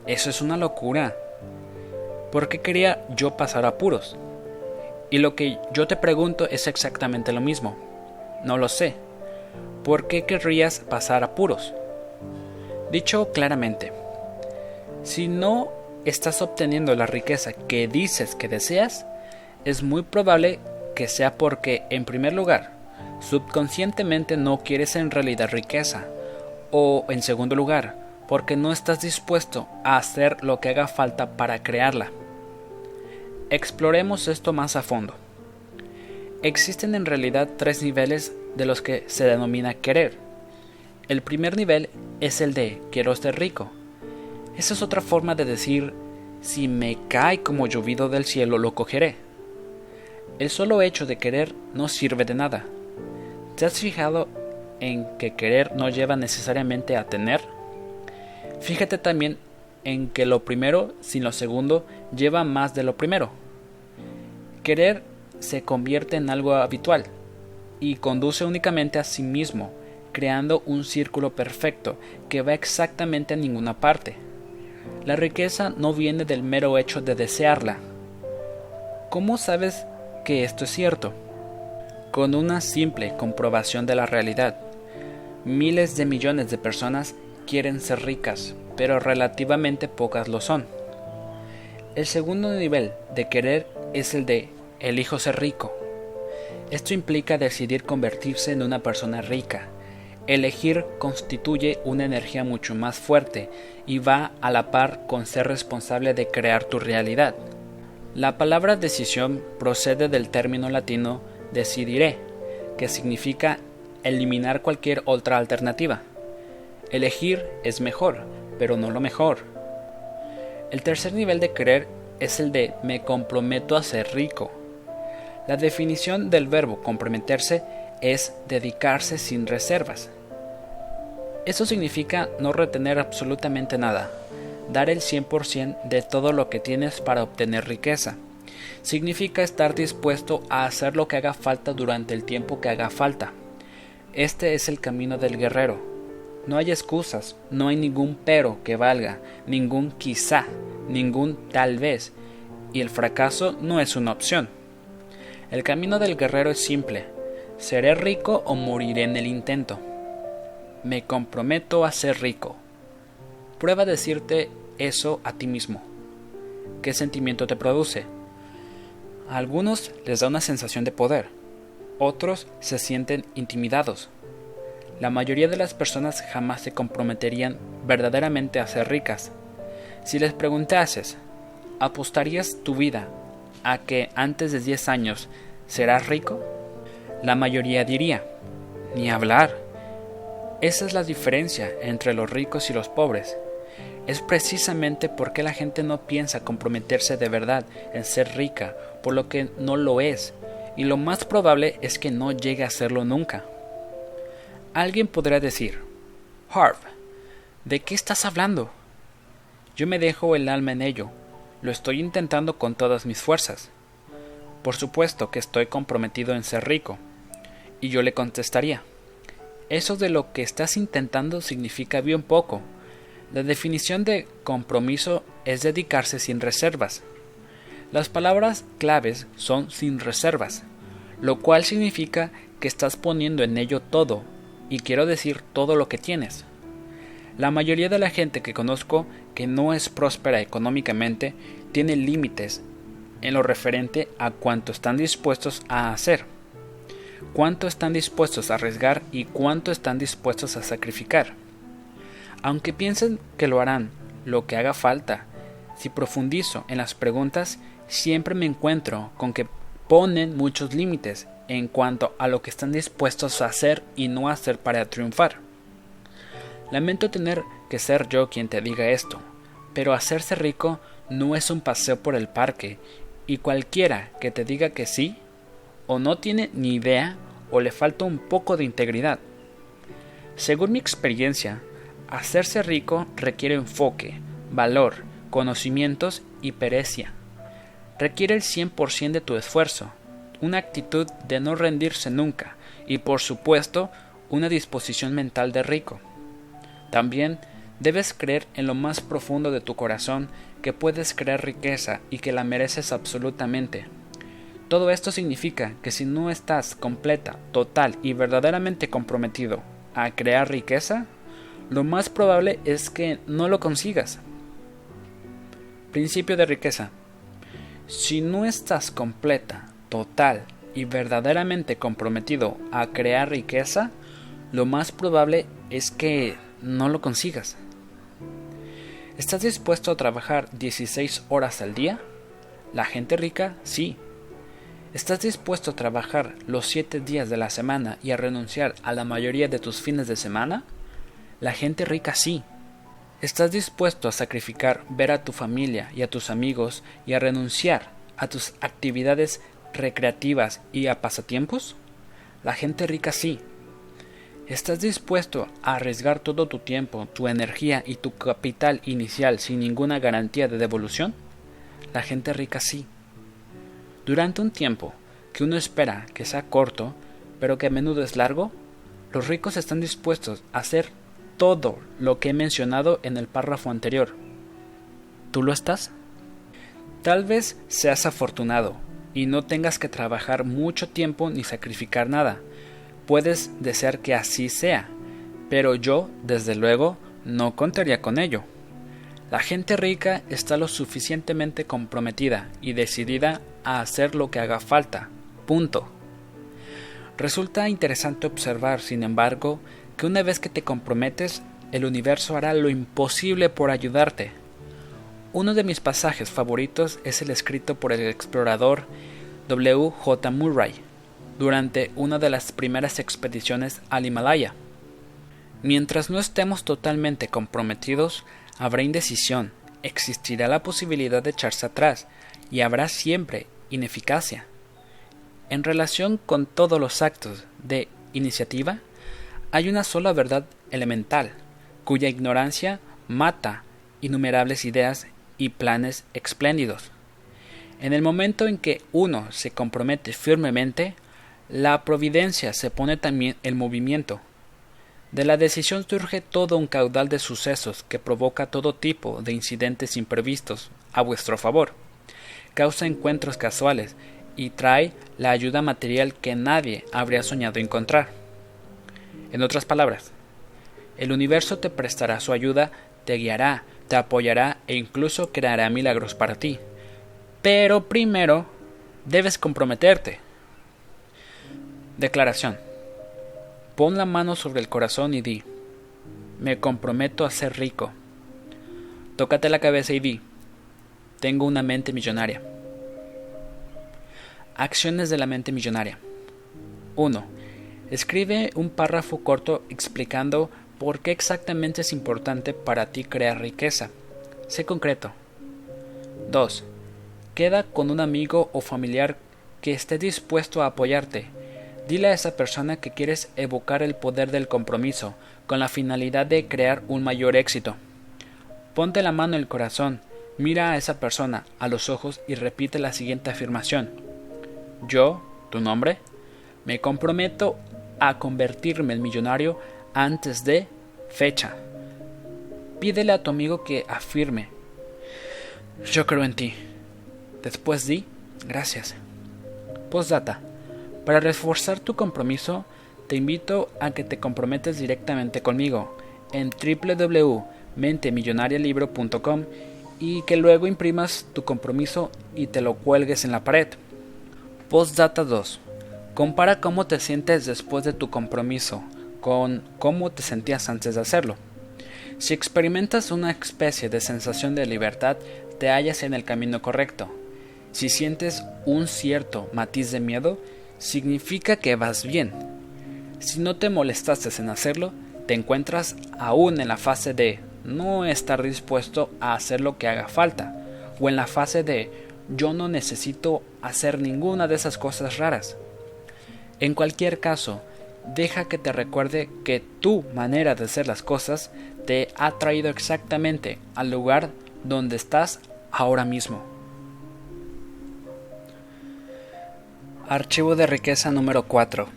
eso es una locura. ¿Por qué quería yo pasar apuros? Y lo que yo te pregunto es exactamente lo mismo. No lo sé. ¿Por qué querrías pasar apuros? Dicho claramente, si no estás obteniendo la riqueza que dices que deseas, es muy probable que sea porque, en primer lugar, subconscientemente no quieres en realidad riqueza, o en segundo lugar, porque no estás dispuesto a hacer lo que haga falta para crearla. Exploremos esto más a fondo. Existen en realidad tres niveles de los que se denomina querer. El primer nivel es el de quiero ser rico. Esa es otra forma de decir si me cae como llovido del cielo lo cogeré. El solo hecho de querer no sirve de nada. ¿Te has fijado en que querer no lleva necesariamente a tener? Fíjate también en que lo primero sin lo segundo lleva más de lo primero. Querer se convierte en algo habitual y conduce únicamente a sí mismo, creando un círculo perfecto que va exactamente a ninguna parte. La riqueza no viene del mero hecho de desearla. ¿Cómo sabes que esto es cierto. Con una simple comprobación de la realidad, miles de millones de personas quieren ser ricas, pero relativamente pocas lo son. El segundo nivel de querer es el de elijo ser rico. Esto implica decidir convertirse en una persona rica. Elegir constituye una energía mucho más fuerte y va a la par con ser responsable de crear tu realidad. La palabra decisión procede del término latino decidiré, que significa eliminar cualquier otra alternativa. Elegir es mejor, pero no lo mejor. El tercer nivel de querer es el de me comprometo a ser rico. La definición del verbo comprometerse es dedicarse sin reservas. Eso significa no retener absolutamente nada, dar el 100% de todo lo que tienes para obtener riqueza. Significa estar dispuesto a hacer lo que haga falta durante el tiempo que haga falta. Este es el camino del guerrero. No hay excusas, no hay ningún pero que valga, ningún quizá, ningún tal vez, y el fracaso no es una opción. El camino del guerrero es simple. Seré rico o moriré en el intento. Me comprometo a ser rico. Prueba decirte eso a ti mismo. ¿Qué sentimiento te produce? A algunos les da una sensación de poder, otros se sienten intimidados. La mayoría de las personas jamás se comprometerían verdaderamente a ser ricas. Si les preguntases, ¿apostarías tu vida a que antes de 10 años serás rico? La mayoría diría, ni hablar. Esa es la diferencia entre los ricos y los pobres es precisamente porque la gente no piensa comprometerse de verdad en ser rica, por lo que no lo es, y lo más probable es que no llegue a serlo nunca. Alguien podrá decir, Harv, ¿de qué estás hablando? Yo me dejo el alma en ello, lo estoy intentando con todas mis fuerzas. Por supuesto que estoy comprometido en ser rico. Y yo le contestaría, eso de lo que estás intentando significa bien poco, la definición de compromiso es dedicarse sin reservas. Las palabras claves son sin reservas, lo cual significa que estás poniendo en ello todo, y quiero decir todo lo que tienes. La mayoría de la gente que conozco que no es próspera económicamente tiene límites en lo referente a cuánto están dispuestos a hacer, cuánto están dispuestos a arriesgar y cuánto están dispuestos a sacrificar. Aunque piensen que lo harán, lo que haga falta, si profundizo en las preguntas, siempre me encuentro con que ponen muchos límites en cuanto a lo que están dispuestos a hacer y no hacer para triunfar. Lamento tener que ser yo quien te diga esto, pero hacerse rico no es un paseo por el parque, y cualquiera que te diga que sí, o no tiene ni idea, o le falta un poco de integridad. Según mi experiencia, Hacerse rico requiere enfoque, valor, conocimientos y perecia. Requiere el 100% de tu esfuerzo, una actitud de no rendirse nunca y por supuesto una disposición mental de rico. También debes creer en lo más profundo de tu corazón que puedes crear riqueza y que la mereces absolutamente. Todo esto significa que si no estás completa, total y verdaderamente comprometido a crear riqueza, lo más probable es que no lo consigas. Principio de riqueza. Si no estás completa, total y verdaderamente comprometido a crear riqueza, lo más probable es que no lo consigas. ¿Estás dispuesto a trabajar 16 horas al día? La gente rica, sí. ¿Estás dispuesto a trabajar los 7 días de la semana y a renunciar a la mayoría de tus fines de semana? La gente rica, sí. ¿Estás dispuesto a sacrificar ver a tu familia y a tus amigos y a renunciar a tus actividades recreativas y a pasatiempos? La gente rica sí. ¿Estás dispuesto a arriesgar todo tu tiempo, tu energía y tu capital inicial sin ninguna garantía de devolución? La gente rica sí. Durante un tiempo que uno espera que sea corto, pero que a menudo es largo, los ricos están dispuestos a hacer todo lo que he mencionado en el párrafo anterior. ¿Tú lo estás? Tal vez seas afortunado y no tengas que trabajar mucho tiempo ni sacrificar nada, Puedes desear que así sea, pero yo, desde luego, no contaría con ello. La gente rica está lo suficientemente comprometida y decidida a hacer lo que haga falta. Punto. Resulta interesante observar, sin embargo, que una vez que te comprometes, el universo hará lo imposible por ayudarte. Uno de mis pasajes favoritos es el escrito por el explorador W. J. Murray, durante una de las primeras expediciones al Himalaya. Mientras no estemos totalmente comprometidos, habrá indecisión, existirá la posibilidad de echarse atrás y habrá siempre ineficacia. En relación con todos los actos de iniciativa, hay una sola verdad elemental, cuya ignorancia mata innumerables ideas y planes espléndidos. En el momento en que uno se compromete firmemente, la providencia se pone también en movimiento. De la decisión surge todo un caudal de sucesos que provoca todo tipo de incidentes imprevistos a vuestro favor, causa encuentros casuales y trae la ayuda material que nadie habría soñado encontrar. En otras palabras, el universo te prestará su ayuda, te guiará, te apoyará e incluso creará milagros para ti. Pero primero debes comprometerte. Declaración. Pon la mano sobre el corazón y di, me comprometo a ser rico. Tócate la cabeza y di, tengo una mente millonaria. Acciones de la mente millonaria. 1. Escribe un párrafo corto explicando por qué exactamente es importante para ti crear riqueza. Sé concreto. 2. Queda con un amigo o familiar que esté dispuesto a apoyarte Dile a esa persona que quieres evocar el poder del compromiso, con la finalidad de crear un mayor éxito. Ponte la mano en el corazón, mira a esa persona a los ojos y repite la siguiente afirmación. Yo, tu nombre, me comprometo a convertirme en millonario antes de fecha. Pídele a tu amigo que afirme. Yo creo en ti. Después di gracias. Postdata. Para reforzar tu compromiso, te invito a que te comprometes directamente conmigo en www.mentemillonarialibro.com y que luego imprimas tu compromiso y te lo cuelgues en la pared. Postdata 2. Compara cómo te sientes después de tu compromiso con cómo te sentías antes de hacerlo. Si experimentas una especie de sensación de libertad, te hallas en el camino correcto. Si sientes un cierto matiz de miedo, significa que vas bien. Si no te molestaste en hacerlo, te encuentras aún en la fase de no estar dispuesto a hacer lo que haga falta, o en la fase de yo no necesito hacer ninguna de esas cosas raras. En cualquier caso, deja que te recuerde que tu manera de hacer las cosas te ha traído exactamente al lugar donde estás ahora mismo. Archivo de riqueza número 4.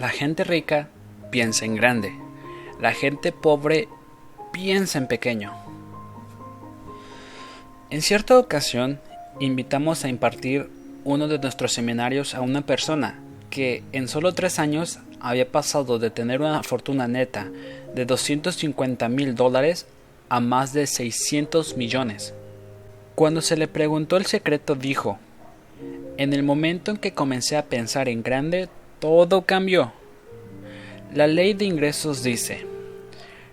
La gente rica piensa en grande. La gente pobre piensa en pequeño. En cierta ocasión invitamos a impartir uno de nuestros seminarios a una persona que en solo tres años había pasado de tener una fortuna neta de 250 mil dólares a más de 600 millones. Cuando se le preguntó el secreto dijo, en el momento en que comencé a pensar en grande, todo cambió. La ley de ingresos dice,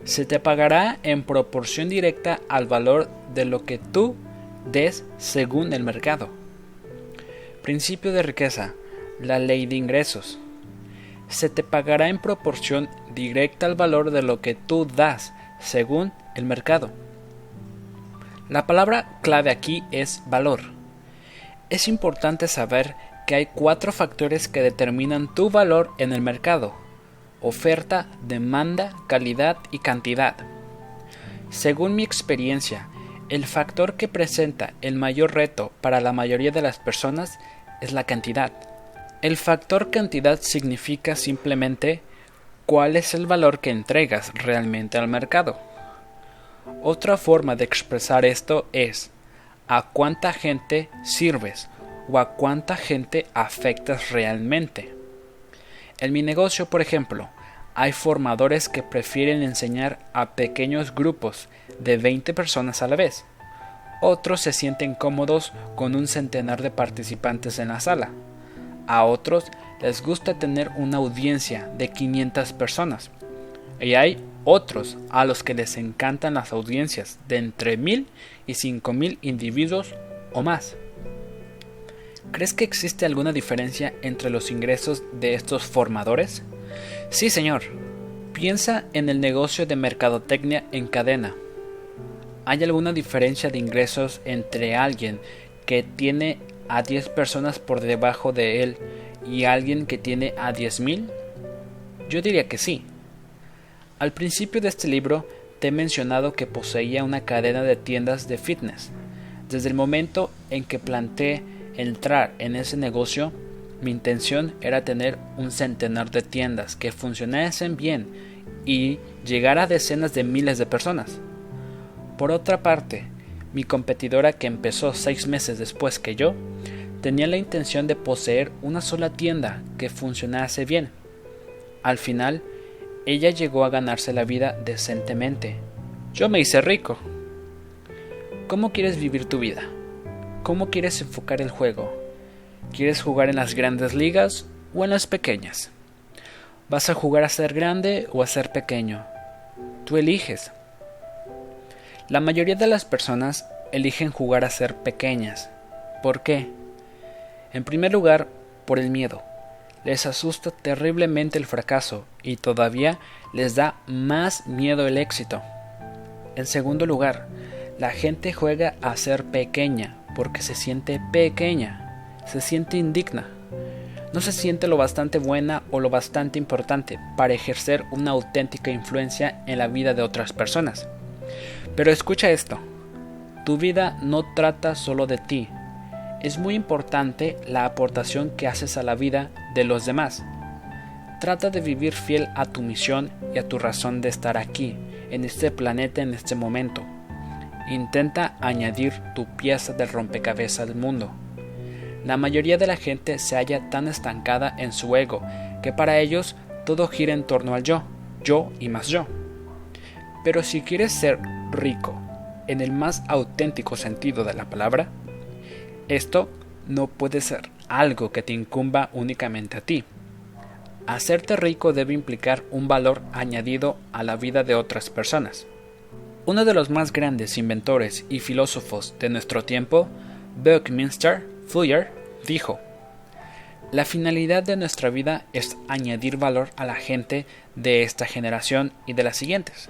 se te pagará en proporción directa al valor de lo que tú des según el mercado. Principio de riqueza, la ley de ingresos. Se te pagará en proporción directa al valor de lo que tú das según el mercado. La palabra clave aquí es valor. Es importante saber que hay cuatro factores que determinan tu valor en el mercado. Oferta, demanda, calidad y cantidad. Según mi experiencia, el factor que presenta el mayor reto para la mayoría de las personas es la cantidad. El factor cantidad significa simplemente cuál es el valor que entregas realmente al mercado. Otra forma de expresar esto es a cuánta gente sirves o a cuánta gente afectas realmente. En mi negocio, por ejemplo, hay formadores que prefieren enseñar a pequeños grupos de 20 personas a la vez. Otros se sienten cómodos con un centenar de participantes en la sala. A otros les gusta tener una audiencia de 500 personas. Y hay otros a los que les encantan las audiencias de entre 1000 y 5000 individuos o más. ¿Crees que existe alguna diferencia entre los ingresos de estos formadores? Sí, señor. Piensa en el negocio de mercadotecnia en cadena. ¿Hay alguna diferencia de ingresos entre alguien que tiene a 10 personas por debajo de él y alguien que tiene a 10.000? Yo diría que sí. Al principio de este libro te he mencionado que poseía una cadena de tiendas de fitness. Desde el momento en que planteé entrar en ese negocio, mi intención era tener un centenar de tiendas que funcionasen bien y llegar a decenas de miles de personas. Por otra parte, mi competidora que empezó seis meses después que yo, tenía la intención de poseer una sola tienda que funcionase bien. Al final, ella llegó a ganarse la vida decentemente. Yo me hice rico. ¿Cómo quieres vivir tu vida? ¿Cómo quieres enfocar el juego? ¿Quieres jugar en las grandes ligas o en las pequeñas? ¿Vas a jugar a ser grande o a ser pequeño? Tú eliges. La mayoría de las personas eligen jugar a ser pequeñas. ¿Por qué? En primer lugar, por el miedo les asusta terriblemente el fracaso y todavía les da más miedo el éxito. En segundo lugar, la gente juega a ser pequeña porque se siente pequeña, se siente indigna. No se siente lo bastante buena o lo bastante importante para ejercer una auténtica influencia en la vida de otras personas. Pero escucha esto, tu vida no trata solo de ti, es muy importante la aportación que haces a la vida de los demás. Trata de vivir fiel a tu misión y a tu razón de estar aquí, en este planeta en este momento. Intenta añadir tu pieza del rompecabezas al mundo. La mayoría de la gente se halla tan estancada en su ego que para ellos todo gira en torno al yo, yo y más yo. Pero si quieres ser rico, en el más auténtico sentido de la palabra, esto no puede ser algo que te incumba únicamente a ti. Hacerte rico debe implicar un valor añadido a la vida de otras personas. Uno de los más grandes inventores y filósofos de nuestro tiempo, Buckminster Fuller, dijo, La finalidad de nuestra vida es añadir valor a la gente de esta generación y de las siguientes.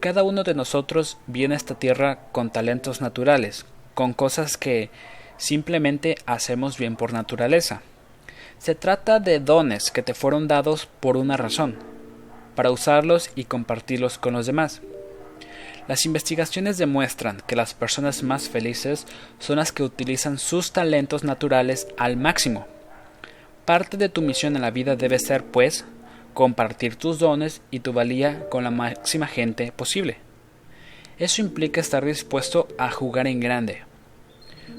Cada uno de nosotros viene a esta tierra con talentos naturales, con cosas que simplemente hacemos bien por naturaleza. Se trata de dones que te fueron dados por una razón, para usarlos y compartirlos con los demás. Las investigaciones demuestran que las personas más felices son las que utilizan sus talentos naturales al máximo. Parte de tu misión en la vida debe ser, pues, compartir tus dones y tu valía con la máxima gente posible. Eso implica estar dispuesto a jugar en grande.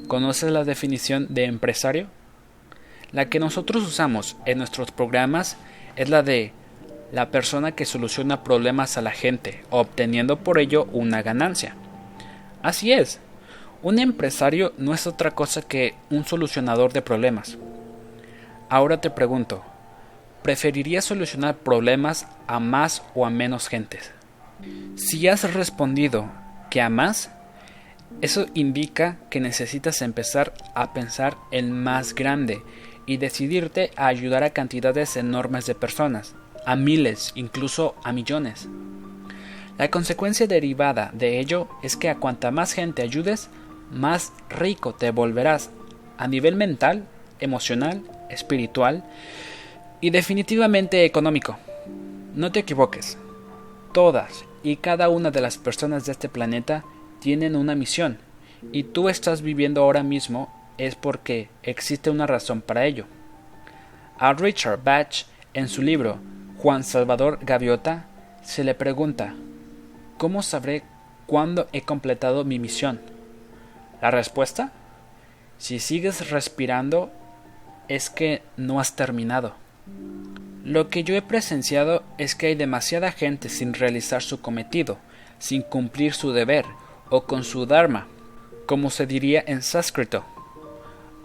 ¿Conoces la definición de empresario? La que nosotros usamos en nuestros programas es la de la persona que soluciona problemas a la gente, obteniendo por ello una ganancia. Así es, un empresario no es otra cosa que un solucionador de problemas. Ahora te pregunto, ¿preferirías solucionar problemas a más o a menos gentes? Si has respondido que a más, eso indica que necesitas empezar a pensar en más grande y decidirte a ayudar a cantidades enormes de personas, a miles, incluso a millones. La consecuencia derivada de ello es que a cuanta más gente ayudes, más rico te volverás a nivel mental, emocional, espiritual y definitivamente económico. No te equivoques. Todas y cada una de las personas de este planeta tienen una misión y tú estás viviendo ahora mismo es porque existe una razón para ello. A Richard Bach, en su libro Juan Salvador Gaviota, se le pregunta ¿Cómo sabré cuándo he completado mi misión? La respuesta, si sigues respirando, es que no has terminado. Lo que yo he presenciado es que hay demasiada gente sin realizar su cometido, sin cumplir su deber o con su dharma, como se diría en sánscrito.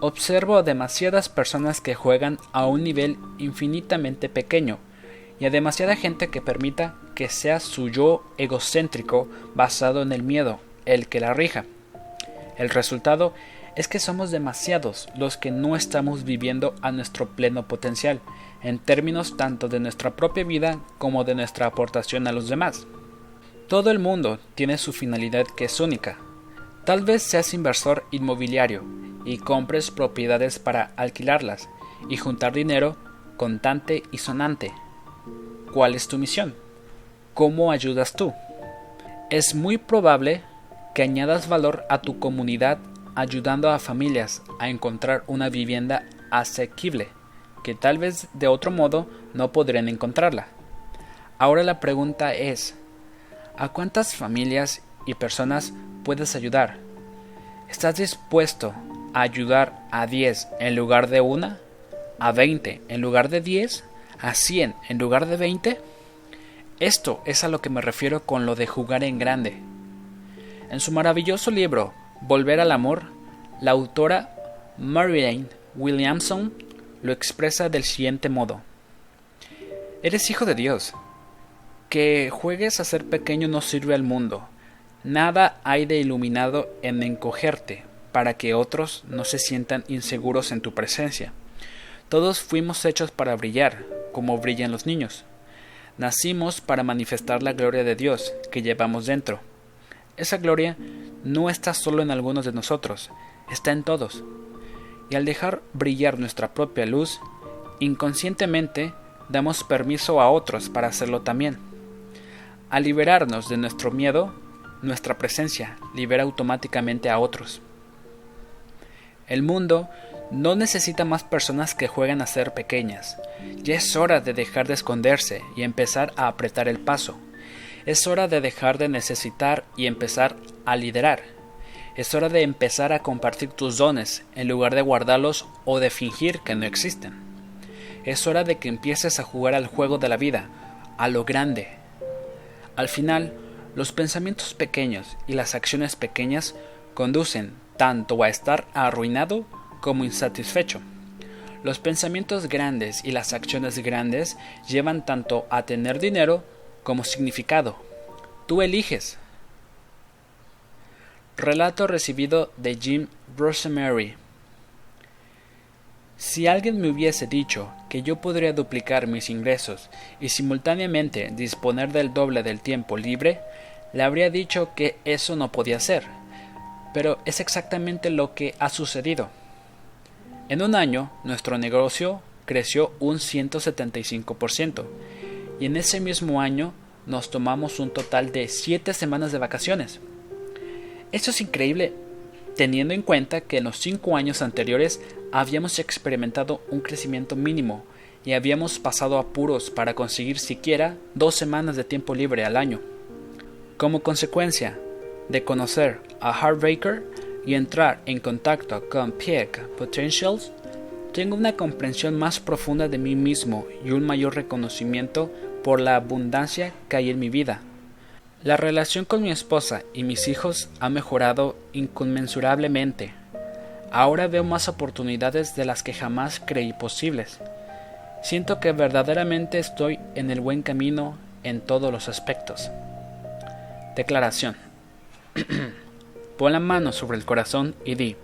Observo a demasiadas personas que juegan a un nivel infinitamente pequeño y a demasiada gente que permita que sea su yo egocéntrico basado en el miedo el que la rija. El resultado es que somos demasiados los que no estamos viviendo a nuestro pleno potencial, en términos tanto de nuestra propia vida como de nuestra aportación a los demás. Todo el mundo tiene su finalidad que es única. Tal vez seas inversor inmobiliario y compres propiedades para alquilarlas y juntar dinero contante y sonante. ¿Cuál es tu misión? ¿Cómo ayudas tú? Es muy probable que añadas valor a tu comunidad ayudando a familias a encontrar una vivienda asequible, que tal vez de otro modo no podrían encontrarla. Ahora la pregunta es, ¿a cuántas familias y personas puedes ayudar? ¿Estás dispuesto a ayudar a 10 en lugar de una? ¿A 20 en lugar de 10? ¿A 100 en lugar de 20? Esto es a lo que me refiero con lo de jugar en grande. En su maravilloso libro Volver al Amor, la autora Marilyn Williamson lo expresa del siguiente modo. Eres hijo de Dios. Que juegues a ser pequeño no sirve al mundo. Nada hay de iluminado en encogerte para que otros no se sientan inseguros en tu presencia. Todos fuimos hechos para brillar, como brillan los niños. Nacimos para manifestar la gloria de Dios que llevamos dentro. Esa gloria no está solo en algunos de nosotros, está en todos. Y al dejar brillar nuestra propia luz, inconscientemente damos permiso a otros para hacerlo también. Al liberarnos de nuestro miedo, nuestra presencia libera automáticamente a otros. El mundo no necesita más personas que jueguen a ser pequeñas. Ya es hora de dejar de esconderse y empezar a apretar el paso. Es hora de dejar de necesitar y empezar a liderar. Es hora de empezar a compartir tus dones en lugar de guardarlos o de fingir que no existen. Es hora de que empieces a jugar al juego de la vida, a lo grande. Al final, los pensamientos pequeños y las acciones pequeñas conducen tanto a estar arruinado como insatisfecho. Los pensamientos grandes y las acciones grandes llevan tanto a tener dinero como significado. Tú eliges. Relato recibido de Jim Rosemary. Si alguien me hubiese dicho que yo podría duplicar mis ingresos y simultáneamente disponer del doble del tiempo libre, le habría dicho que eso no podía ser. Pero es exactamente lo que ha sucedido. En un año, nuestro negocio creció un 175% y en ese mismo año nos tomamos un total de 7 semanas de vacaciones. Esto es increíble teniendo en cuenta que en los 5 años anteriores habíamos experimentado un crecimiento mínimo y habíamos pasado apuros para conseguir siquiera dos semanas de tiempo libre al año. Como consecuencia de conocer a Heartbreaker, y entrar en contacto con Peak Potentials, tengo una comprensión más profunda de mí mismo y un mayor reconocimiento por la abundancia que hay en mi vida. La relación con mi esposa y mis hijos ha mejorado inconmensurablemente. Ahora veo más oportunidades de las que jamás creí posibles. Siento que verdaderamente estoy en el buen camino en todos los aspectos. Declaración. Pon la mano sobre el corazón y di.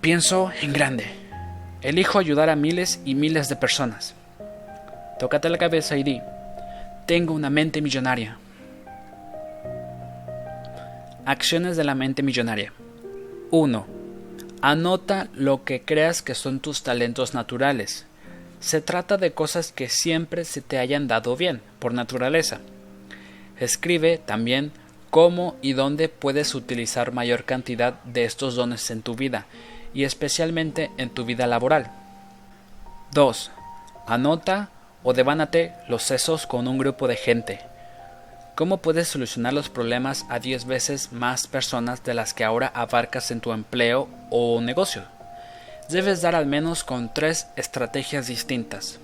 Pienso en grande. Elijo ayudar a miles y miles de personas. Tócate la cabeza y di. Tengo una mente millonaria. Acciones de la mente millonaria. 1. Anota lo que creas que son tus talentos naturales. Se trata de cosas que siempre se te hayan dado bien, por naturaleza. Escribe también cómo y dónde puedes utilizar mayor cantidad de estos dones en tu vida, y especialmente en tu vida laboral. 2. Anota o devánate los sesos con un grupo de gente. ¿Cómo puedes solucionar los problemas a 10 veces más personas de las que ahora abarcas en tu empleo o negocio? debes dar al menos con tres estrategias distintas.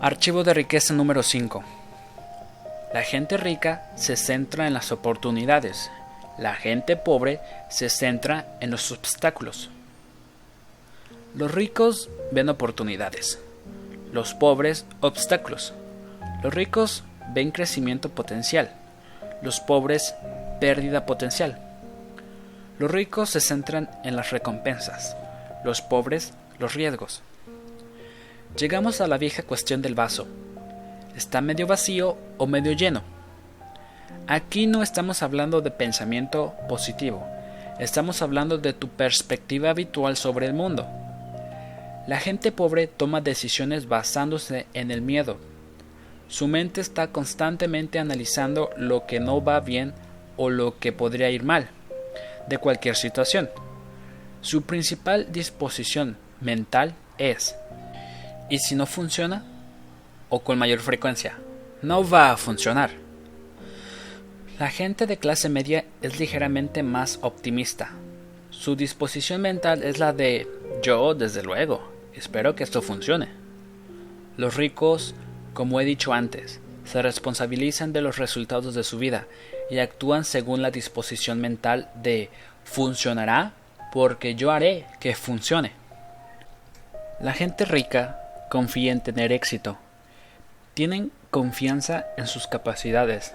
Archivo de riqueza número 5. La gente rica se centra en las oportunidades. La gente pobre se centra en los obstáculos. Los ricos ven oportunidades. Los pobres obstáculos. Los ricos ven crecimiento potencial. Los pobres pérdida potencial. Los ricos se centran en las recompensas, los pobres los riesgos. Llegamos a la vieja cuestión del vaso. ¿Está medio vacío o medio lleno? Aquí no estamos hablando de pensamiento positivo, estamos hablando de tu perspectiva habitual sobre el mundo. La gente pobre toma decisiones basándose en el miedo. Su mente está constantemente analizando lo que no va bien o lo que podría ir mal de cualquier situación. Su principal disposición mental es, ¿y si no funciona? O con mayor frecuencia, no va a funcionar. La gente de clase media es ligeramente más optimista. Su disposición mental es la de yo, desde luego, espero que esto funcione. Los ricos, como he dicho antes, se responsabilizan de los resultados de su vida y actúan según la disposición mental de funcionará porque yo haré que funcione. La gente rica confía en tener éxito. Tienen confianza en sus capacidades,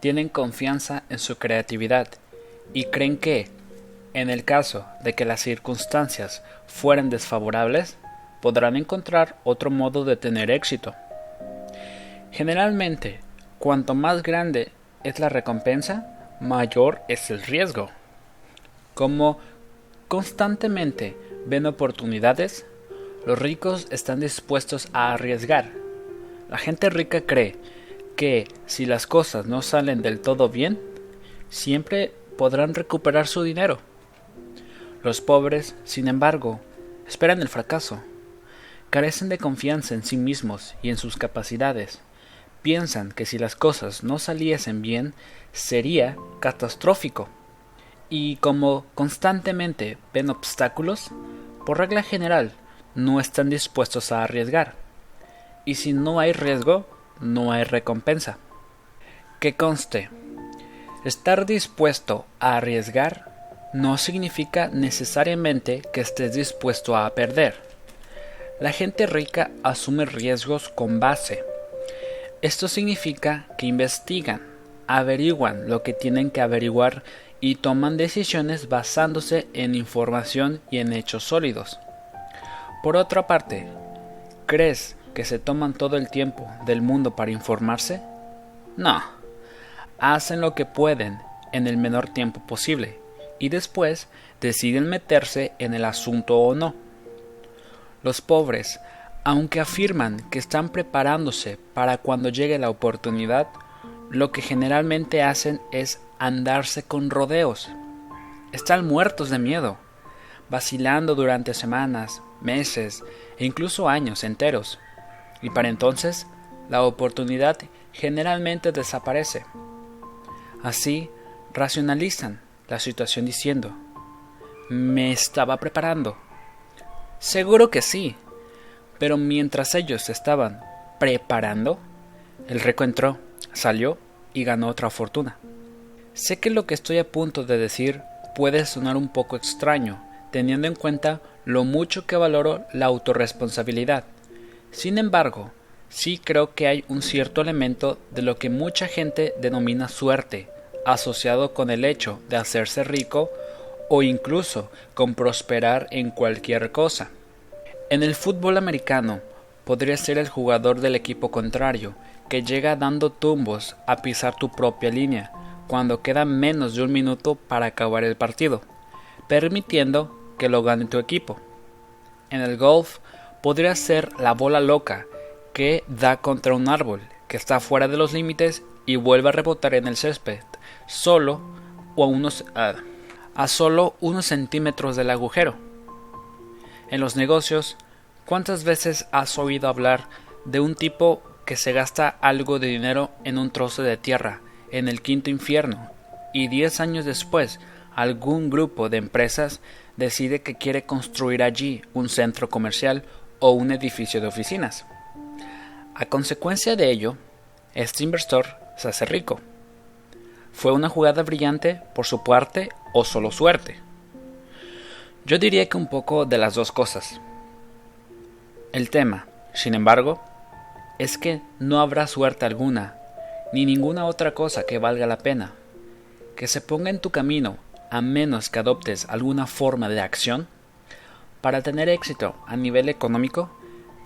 tienen confianza en su creatividad y creen que, en el caso de que las circunstancias fueran desfavorables, podrán encontrar otro modo de tener éxito. Generalmente, cuanto más grande es la recompensa, mayor es el riesgo. Como constantemente ven oportunidades, los ricos están dispuestos a arriesgar. La gente rica cree que si las cosas no salen del todo bien, siempre podrán recuperar su dinero. Los pobres, sin embargo, esperan el fracaso. Carecen de confianza en sí mismos y en sus capacidades piensan que si las cosas no saliesen bien sería catastrófico. Y como constantemente ven obstáculos, por regla general no están dispuestos a arriesgar. Y si no hay riesgo, no hay recompensa. Que conste, estar dispuesto a arriesgar no significa necesariamente que estés dispuesto a perder. La gente rica asume riesgos con base esto significa que investigan, averiguan lo que tienen que averiguar y toman decisiones basándose en información y en hechos sólidos. Por otra parte, ¿crees que se toman todo el tiempo del mundo para informarse? No. Hacen lo que pueden en el menor tiempo posible y después deciden meterse en el asunto o no. Los pobres aunque afirman que están preparándose para cuando llegue la oportunidad, lo que generalmente hacen es andarse con rodeos. Están muertos de miedo, vacilando durante semanas, meses e incluso años enteros. Y para entonces, la oportunidad generalmente desaparece. Así racionalizan la situación diciendo, ¿me estaba preparando? Seguro que sí, pero mientras ellos estaban preparando, el rico entró, salió y ganó otra fortuna. Sé que lo que estoy a punto de decir puede sonar un poco extraño, teniendo en cuenta lo mucho que valoro la autorresponsabilidad. Sin embargo, sí creo que hay un cierto elemento de lo que mucha gente denomina suerte, asociado con el hecho de hacerse rico o incluso con prosperar en cualquier cosa. En el fútbol americano podría ser el jugador del equipo contrario, que llega dando tumbos a pisar tu propia línea, cuando queda menos de un minuto para acabar el partido, permitiendo que lo gane tu equipo. En el golf podría ser la bola loca que da contra un árbol que está fuera de los límites y vuelve a rebotar en el césped, solo o a, unos, a solo unos centímetros del agujero. En los negocios, ¿cuántas veces has oído hablar de un tipo que se gasta algo de dinero en un trozo de tierra en el quinto infierno y diez años después algún grupo de empresas decide que quiere construir allí un centro comercial o un edificio de oficinas? A consecuencia de ello, este inversor se hace rico. ¿Fue una jugada brillante por su parte o solo suerte? Yo diría que un poco de las dos cosas. El tema, sin embargo, es que no habrá suerte alguna, ni ninguna otra cosa que valga la pena, que se ponga en tu camino a menos que adoptes alguna forma de acción. Para tener éxito a nivel económico,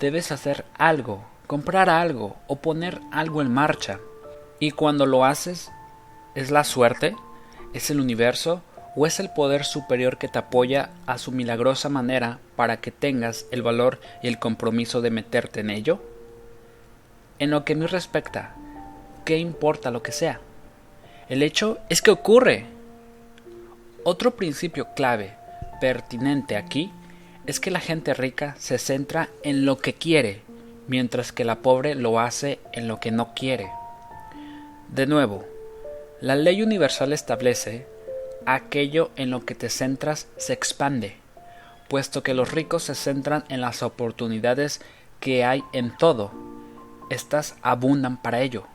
debes hacer algo, comprar algo o poner algo en marcha. Y cuando lo haces, ¿es la suerte? ¿Es el universo? o es el poder superior que te apoya a su milagrosa manera para que tengas el valor y el compromiso de meterte en ello? En lo que me respecta, ¿qué importa lo que sea? El hecho es que ocurre. Otro principio clave, pertinente aquí, es que la gente rica se centra en lo que quiere, mientras que la pobre lo hace en lo que no quiere. De nuevo, la ley universal establece aquello en lo que te centras se expande, puesto que los ricos se centran en las oportunidades que hay en todo. Estas abundan para ello.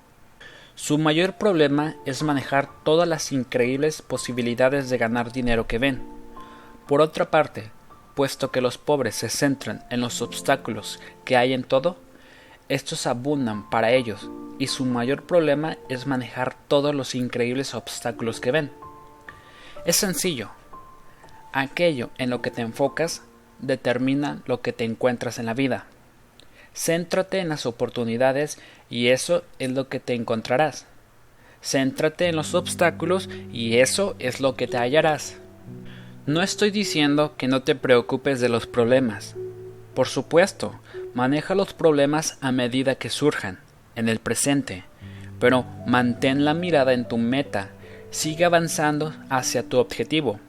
Su mayor problema es manejar todas las increíbles posibilidades de ganar dinero que ven. Por otra parte, puesto que los pobres se centran en los obstáculos que hay en todo, estos abundan para ellos y su mayor problema es manejar todos los increíbles obstáculos que ven. Es sencillo. Aquello en lo que te enfocas determina lo que te encuentras en la vida. Céntrate en las oportunidades y eso es lo que te encontrarás. Céntrate en los obstáculos y eso es lo que te hallarás. No estoy diciendo que no te preocupes de los problemas. Por supuesto, maneja los problemas a medida que surjan, en el presente, pero mantén la mirada en tu meta Sigue avanzando hacia tu objetivo.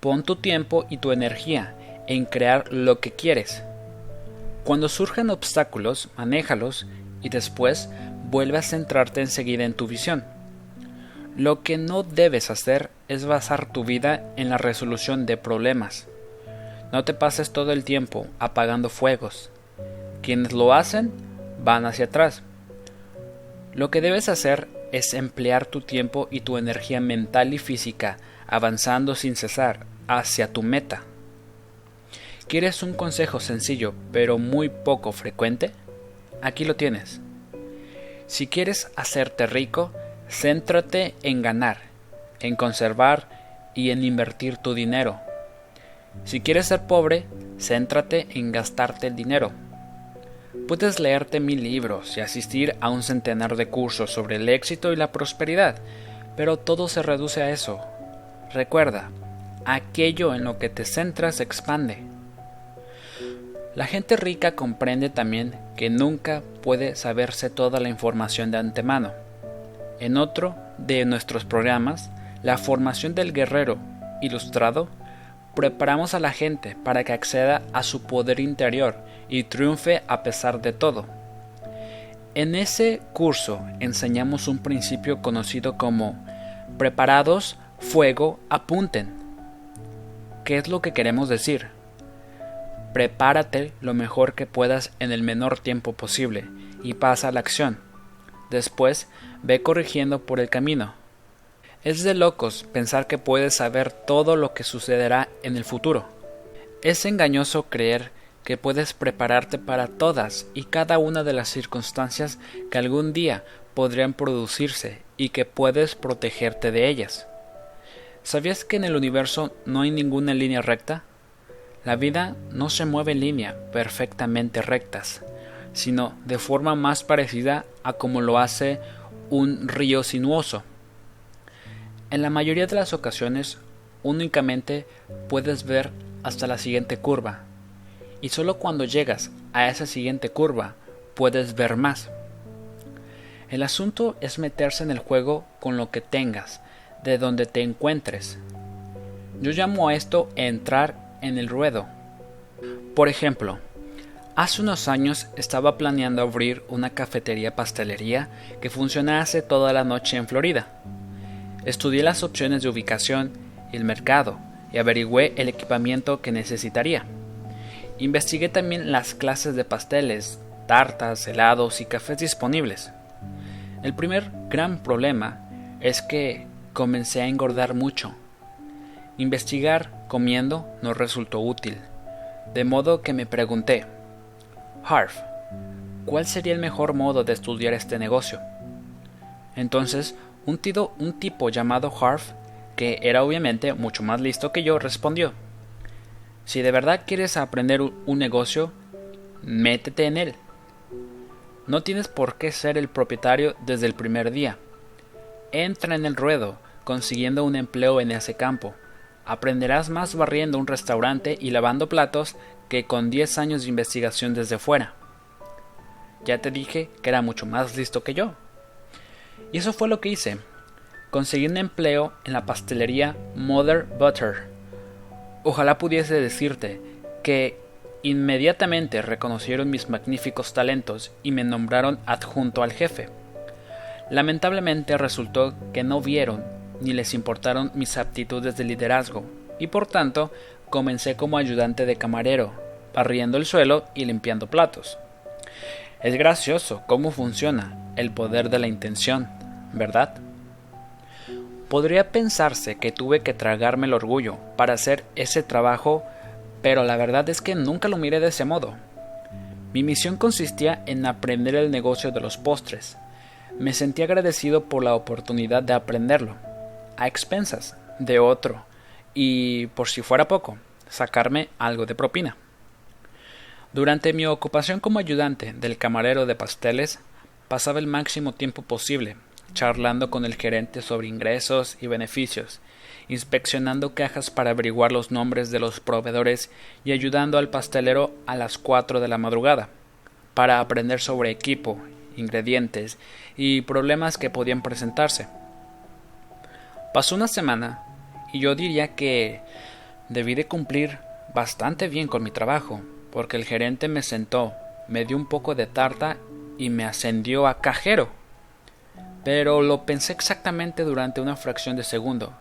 Pon tu tiempo y tu energía en crear lo que quieres. Cuando surjan obstáculos, manéjalos y después vuelve a centrarte enseguida en tu visión. Lo que no debes hacer es basar tu vida en la resolución de problemas. No te pases todo el tiempo apagando fuegos. Quienes lo hacen van hacia atrás. Lo que debes hacer es emplear tu tiempo y tu energía mental y física avanzando sin cesar hacia tu meta. ¿Quieres un consejo sencillo pero muy poco frecuente? Aquí lo tienes. Si quieres hacerte rico, céntrate en ganar, en conservar y en invertir tu dinero. Si quieres ser pobre, céntrate en gastarte el dinero. Puedes leerte mil libros y asistir a un centenar de cursos sobre el éxito y la prosperidad, pero todo se reduce a eso. Recuerda, aquello en lo que te centras expande. La gente rica comprende también que nunca puede saberse toda la información de antemano. En otro de nuestros programas, la formación del guerrero ilustrado, preparamos a la gente para que acceda a su poder interior y triunfe a pesar de todo. En ese curso enseñamos un principio conocido como Preparados, fuego, apunten. ¿Qué es lo que queremos decir? Prepárate lo mejor que puedas en el menor tiempo posible y pasa a la acción. Después, ve corrigiendo por el camino. Es de locos pensar que puedes saber todo lo que sucederá en el futuro. Es engañoso creer que puedes prepararte para todas y cada una de las circunstancias que algún día podrían producirse y que puedes protegerte de ellas. ¿Sabías que en el universo no hay ninguna línea recta? La vida no se mueve en línea perfectamente rectas sino de forma más parecida a como lo hace un río sinuoso. En la mayoría de las ocasiones únicamente puedes ver hasta la siguiente curva, y solo cuando llegas a esa siguiente curva puedes ver más. El asunto es meterse en el juego con lo que tengas, de donde te encuentres. Yo llamo a esto entrar en el ruedo. Por ejemplo, Hace unos años estaba planeando abrir una cafetería pastelería que funcionase toda la noche en Florida. Estudié las opciones de ubicación y el mercado y averigüé el equipamiento que necesitaría. Investigué también las clases de pasteles, tartas, helados y cafés disponibles. El primer gran problema es que comencé a engordar mucho. Investigar comiendo no resultó útil, de modo que me pregunté, Harf, ¿cuál sería el mejor modo de estudiar este negocio? Entonces, un, un tipo llamado Harf, que era obviamente mucho más listo que yo, respondió, Si de verdad quieres aprender un negocio, métete en él. No tienes por qué ser el propietario desde el primer día. Entra en el ruedo, consiguiendo un empleo en ese campo. Aprenderás más barriendo un restaurante y lavando platos que con 10 años de investigación desde fuera. Ya te dije que era mucho más listo que yo. Y eso fue lo que hice. Conseguí un empleo en la pastelería Mother Butter. Ojalá pudiese decirte que inmediatamente reconocieron mis magníficos talentos y me nombraron adjunto al jefe. Lamentablemente resultó que no vieron ni les importaron mis aptitudes de liderazgo, y por tanto comencé como ayudante de camarero, barriendo el suelo y limpiando platos. Es gracioso cómo funciona el poder de la intención, ¿verdad? Podría pensarse que tuve que tragarme el orgullo para hacer ese trabajo, pero la verdad es que nunca lo miré de ese modo. Mi misión consistía en aprender el negocio de los postres. Me sentí agradecido por la oportunidad de aprenderlo, a expensas de otro, y, por si fuera poco, sacarme algo de propina. Durante mi ocupación como ayudante del camarero de pasteles, pasaba el máximo tiempo posible charlando con el gerente sobre ingresos y beneficios, inspeccionando cajas para averiguar los nombres de los proveedores y ayudando al pastelero a las cuatro de la madrugada, para aprender sobre equipo, ingredientes y problemas que podían presentarse. Pasó una semana y yo diría que debí de cumplir bastante bien con mi trabajo, porque el gerente me sentó, me dio un poco de tarta y me ascendió a cajero. Pero lo pensé exactamente durante una fracción de segundo.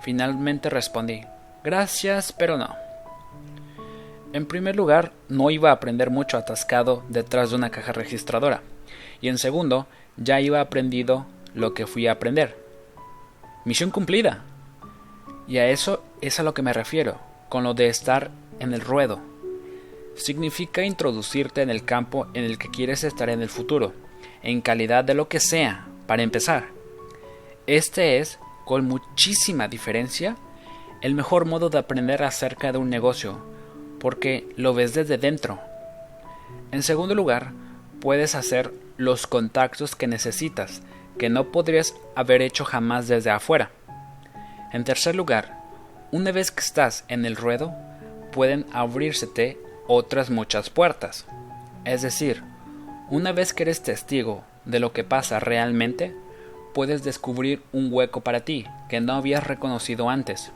Finalmente respondí, gracias, pero no. En primer lugar, no iba a aprender mucho atascado detrás de una caja registradora. Y en segundo, ya iba aprendido lo que fui a aprender. Misión cumplida. Y a eso es a lo que me refiero, con lo de estar en el ruedo significa introducirte en el campo en el que quieres estar en el futuro, en calidad de lo que sea, para empezar. Este es, con muchísima diferencia, el mejor modo de aprender acerca de un negocio, porque lo ves desde dentro. En segundo lugar, puedes hacer los contactos que necesitas, que no podrías haber hecho jamás desde afuera. En tercer lugar, una vez que estás en el ruedo, pueden abrírsete otras muchas puertas. Es decir, una vez que eres testigo de lo que pasa realmente, puedes descubrir un hueco para ti que no habías reconocido antes.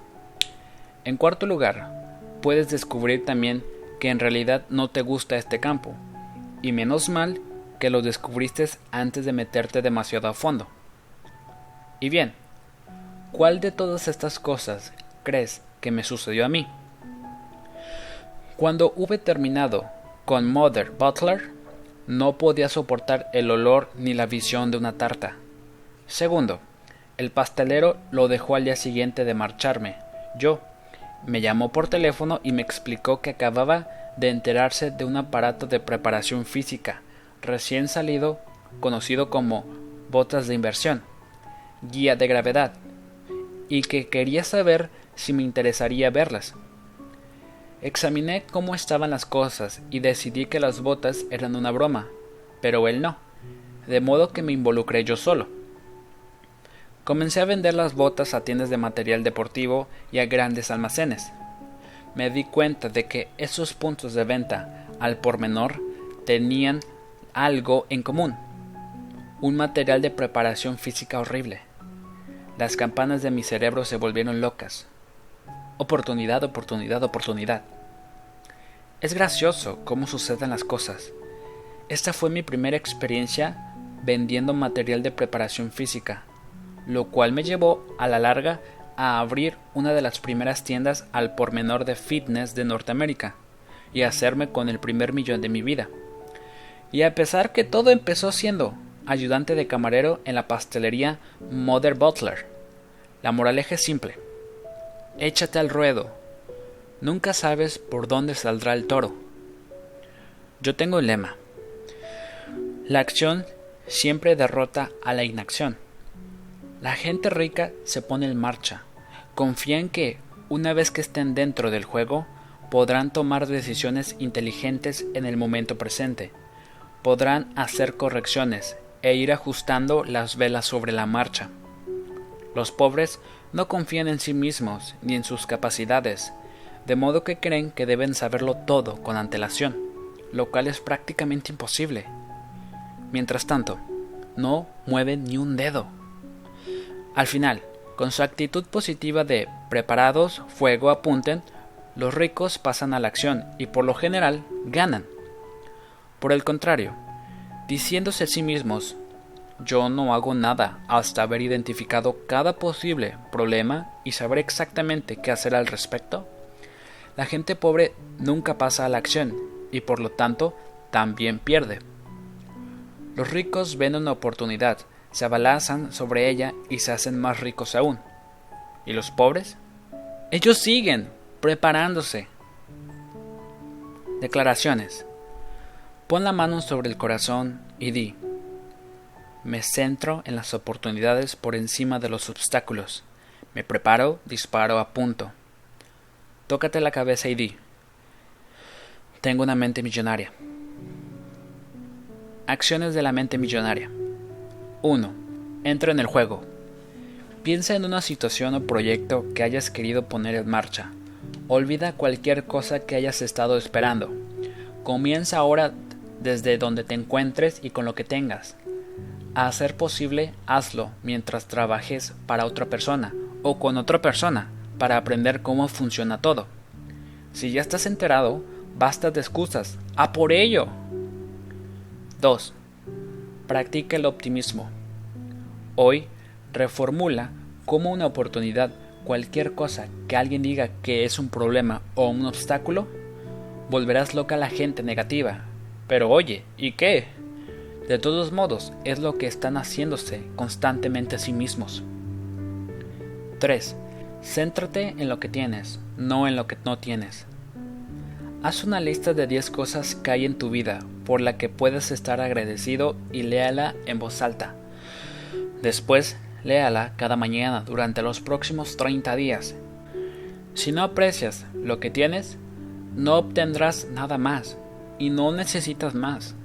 En cuarto lugar, puedes descubrir también que en realidad no te gusta este campo, y menos mal que lo descubriste antes de meterte demasiado a fondo. Y bien, ¿Cuál de todas estas cosas crees que me sucedió a mí? Cuando hube terminado con Mother Butler, no podía soportar el olor ni la visión de una tarta. Segundo, el pastelero lo dejó al día siguiente de marcharme. Yo, me llamó por teléfono y me explicó que acababa de enterarse de un aparato de preparación física recién salido conocido como botas de inversión, guía de gravedad, y que quería saber si me interesaría verlas. Examiné cómo estaban las cosas y decidí que las botas eran una broma, pero él no, de modo que me involucré yo solo. Comencé a vender las botas a tiendas de material deportivo y a grandes almacenes. Me di cuenta de que esos puntos de venta al por menor tenían algo en común. Un material de preparación física horrible. Las campanas de mi cerebro se volvieron locas. Oportunidad, oportunidad, oportunidad. Es gracioso cómo suceden las cosas. Esta fue mi primera experiencia vendiendo material de preparación física, lo cual me llevó a la larga a abrir una de las primeras tiendas al por menor de fitness de Norteamérica y hacerme con el primer millón de mi vida. Y a pesar que todo empezó siendo ayudante de camarero en la pastelería Mother Butler, la moraleja es simple. Échate al ruedo. Nunca sabes por dónde saldrá el toro. Yo tengo el lema. La acción siempre derrota a la inacción. La gente rica se pone en marcha. Confía en que, una vez que estén dentro del juego, podrán tomar decisiones inteligentes en el momento presente podrán hacer correcciones e ir ajustando las velas sobre la marcha. Los pobres no confían en sí mismos ni en sus capacidades, de modo que creen que deben saberlo todo con antelación, lo cual es prácticamente imposible. Mientras tanto, no mueven ni un dedo. Al final, con su actitud positiva de preparados, fuego, apunten, los ricos pasan a la acción y por lo general ganan. Por el contrario, diciéndose a sí mismos, yo no hago nada hasta haber identificado cada posible problema y saber exactamente qué hacer al respecto, la gente pobre nunca pasa a la acción y por lo tanto también pierde. Los ricos ven una oportunidad, se abalazan sobre ella y se hacen más ricos aún. ¿Y los pobres? Ellos siguen preparándose. Declaraciones. Pon la mano sobre el corazón y di, me centro en las oportunidades por encima de los obstáculos. Me preparo, disparo, apunto. Tócate la cabeza y di, tengo una mente millonaria. Acciones de la mente millonaria. 1. Entra en el juego. Piensa en una situación o proyecto que hayas querido poner en marcha. Olvida cualquier cosa que hayas estado esperando. Comienza ahora desde donde te encuentres y con lo que tengas. A ser posible, hazlo mientras trabajes para otra persona o con otra persona para aprender cómo funciona todo. Si ya estás enterado, basta de excusas. ¡A por ello! 2. Practica el optimismo. Hoy, reformula como una oportunidad cualquier cosa que alguien diga que es un problema o un obstáculo, volverás loca a la gente negativa pero oye, ¿y qué? De todos modos, es lo que están haciéndose constantemente a sí mismos. 3. Céntrate en lo que tienes, no en lo que no tienes. Haz una lista de 10 cosas que hay en tu vida por la que puedes estar agradecido y léala en voz alta. Después, léala cada mañana durante los próximos 30 días. Si no aprecias lo que tienes, no obtendrás nada más y no necesitas más.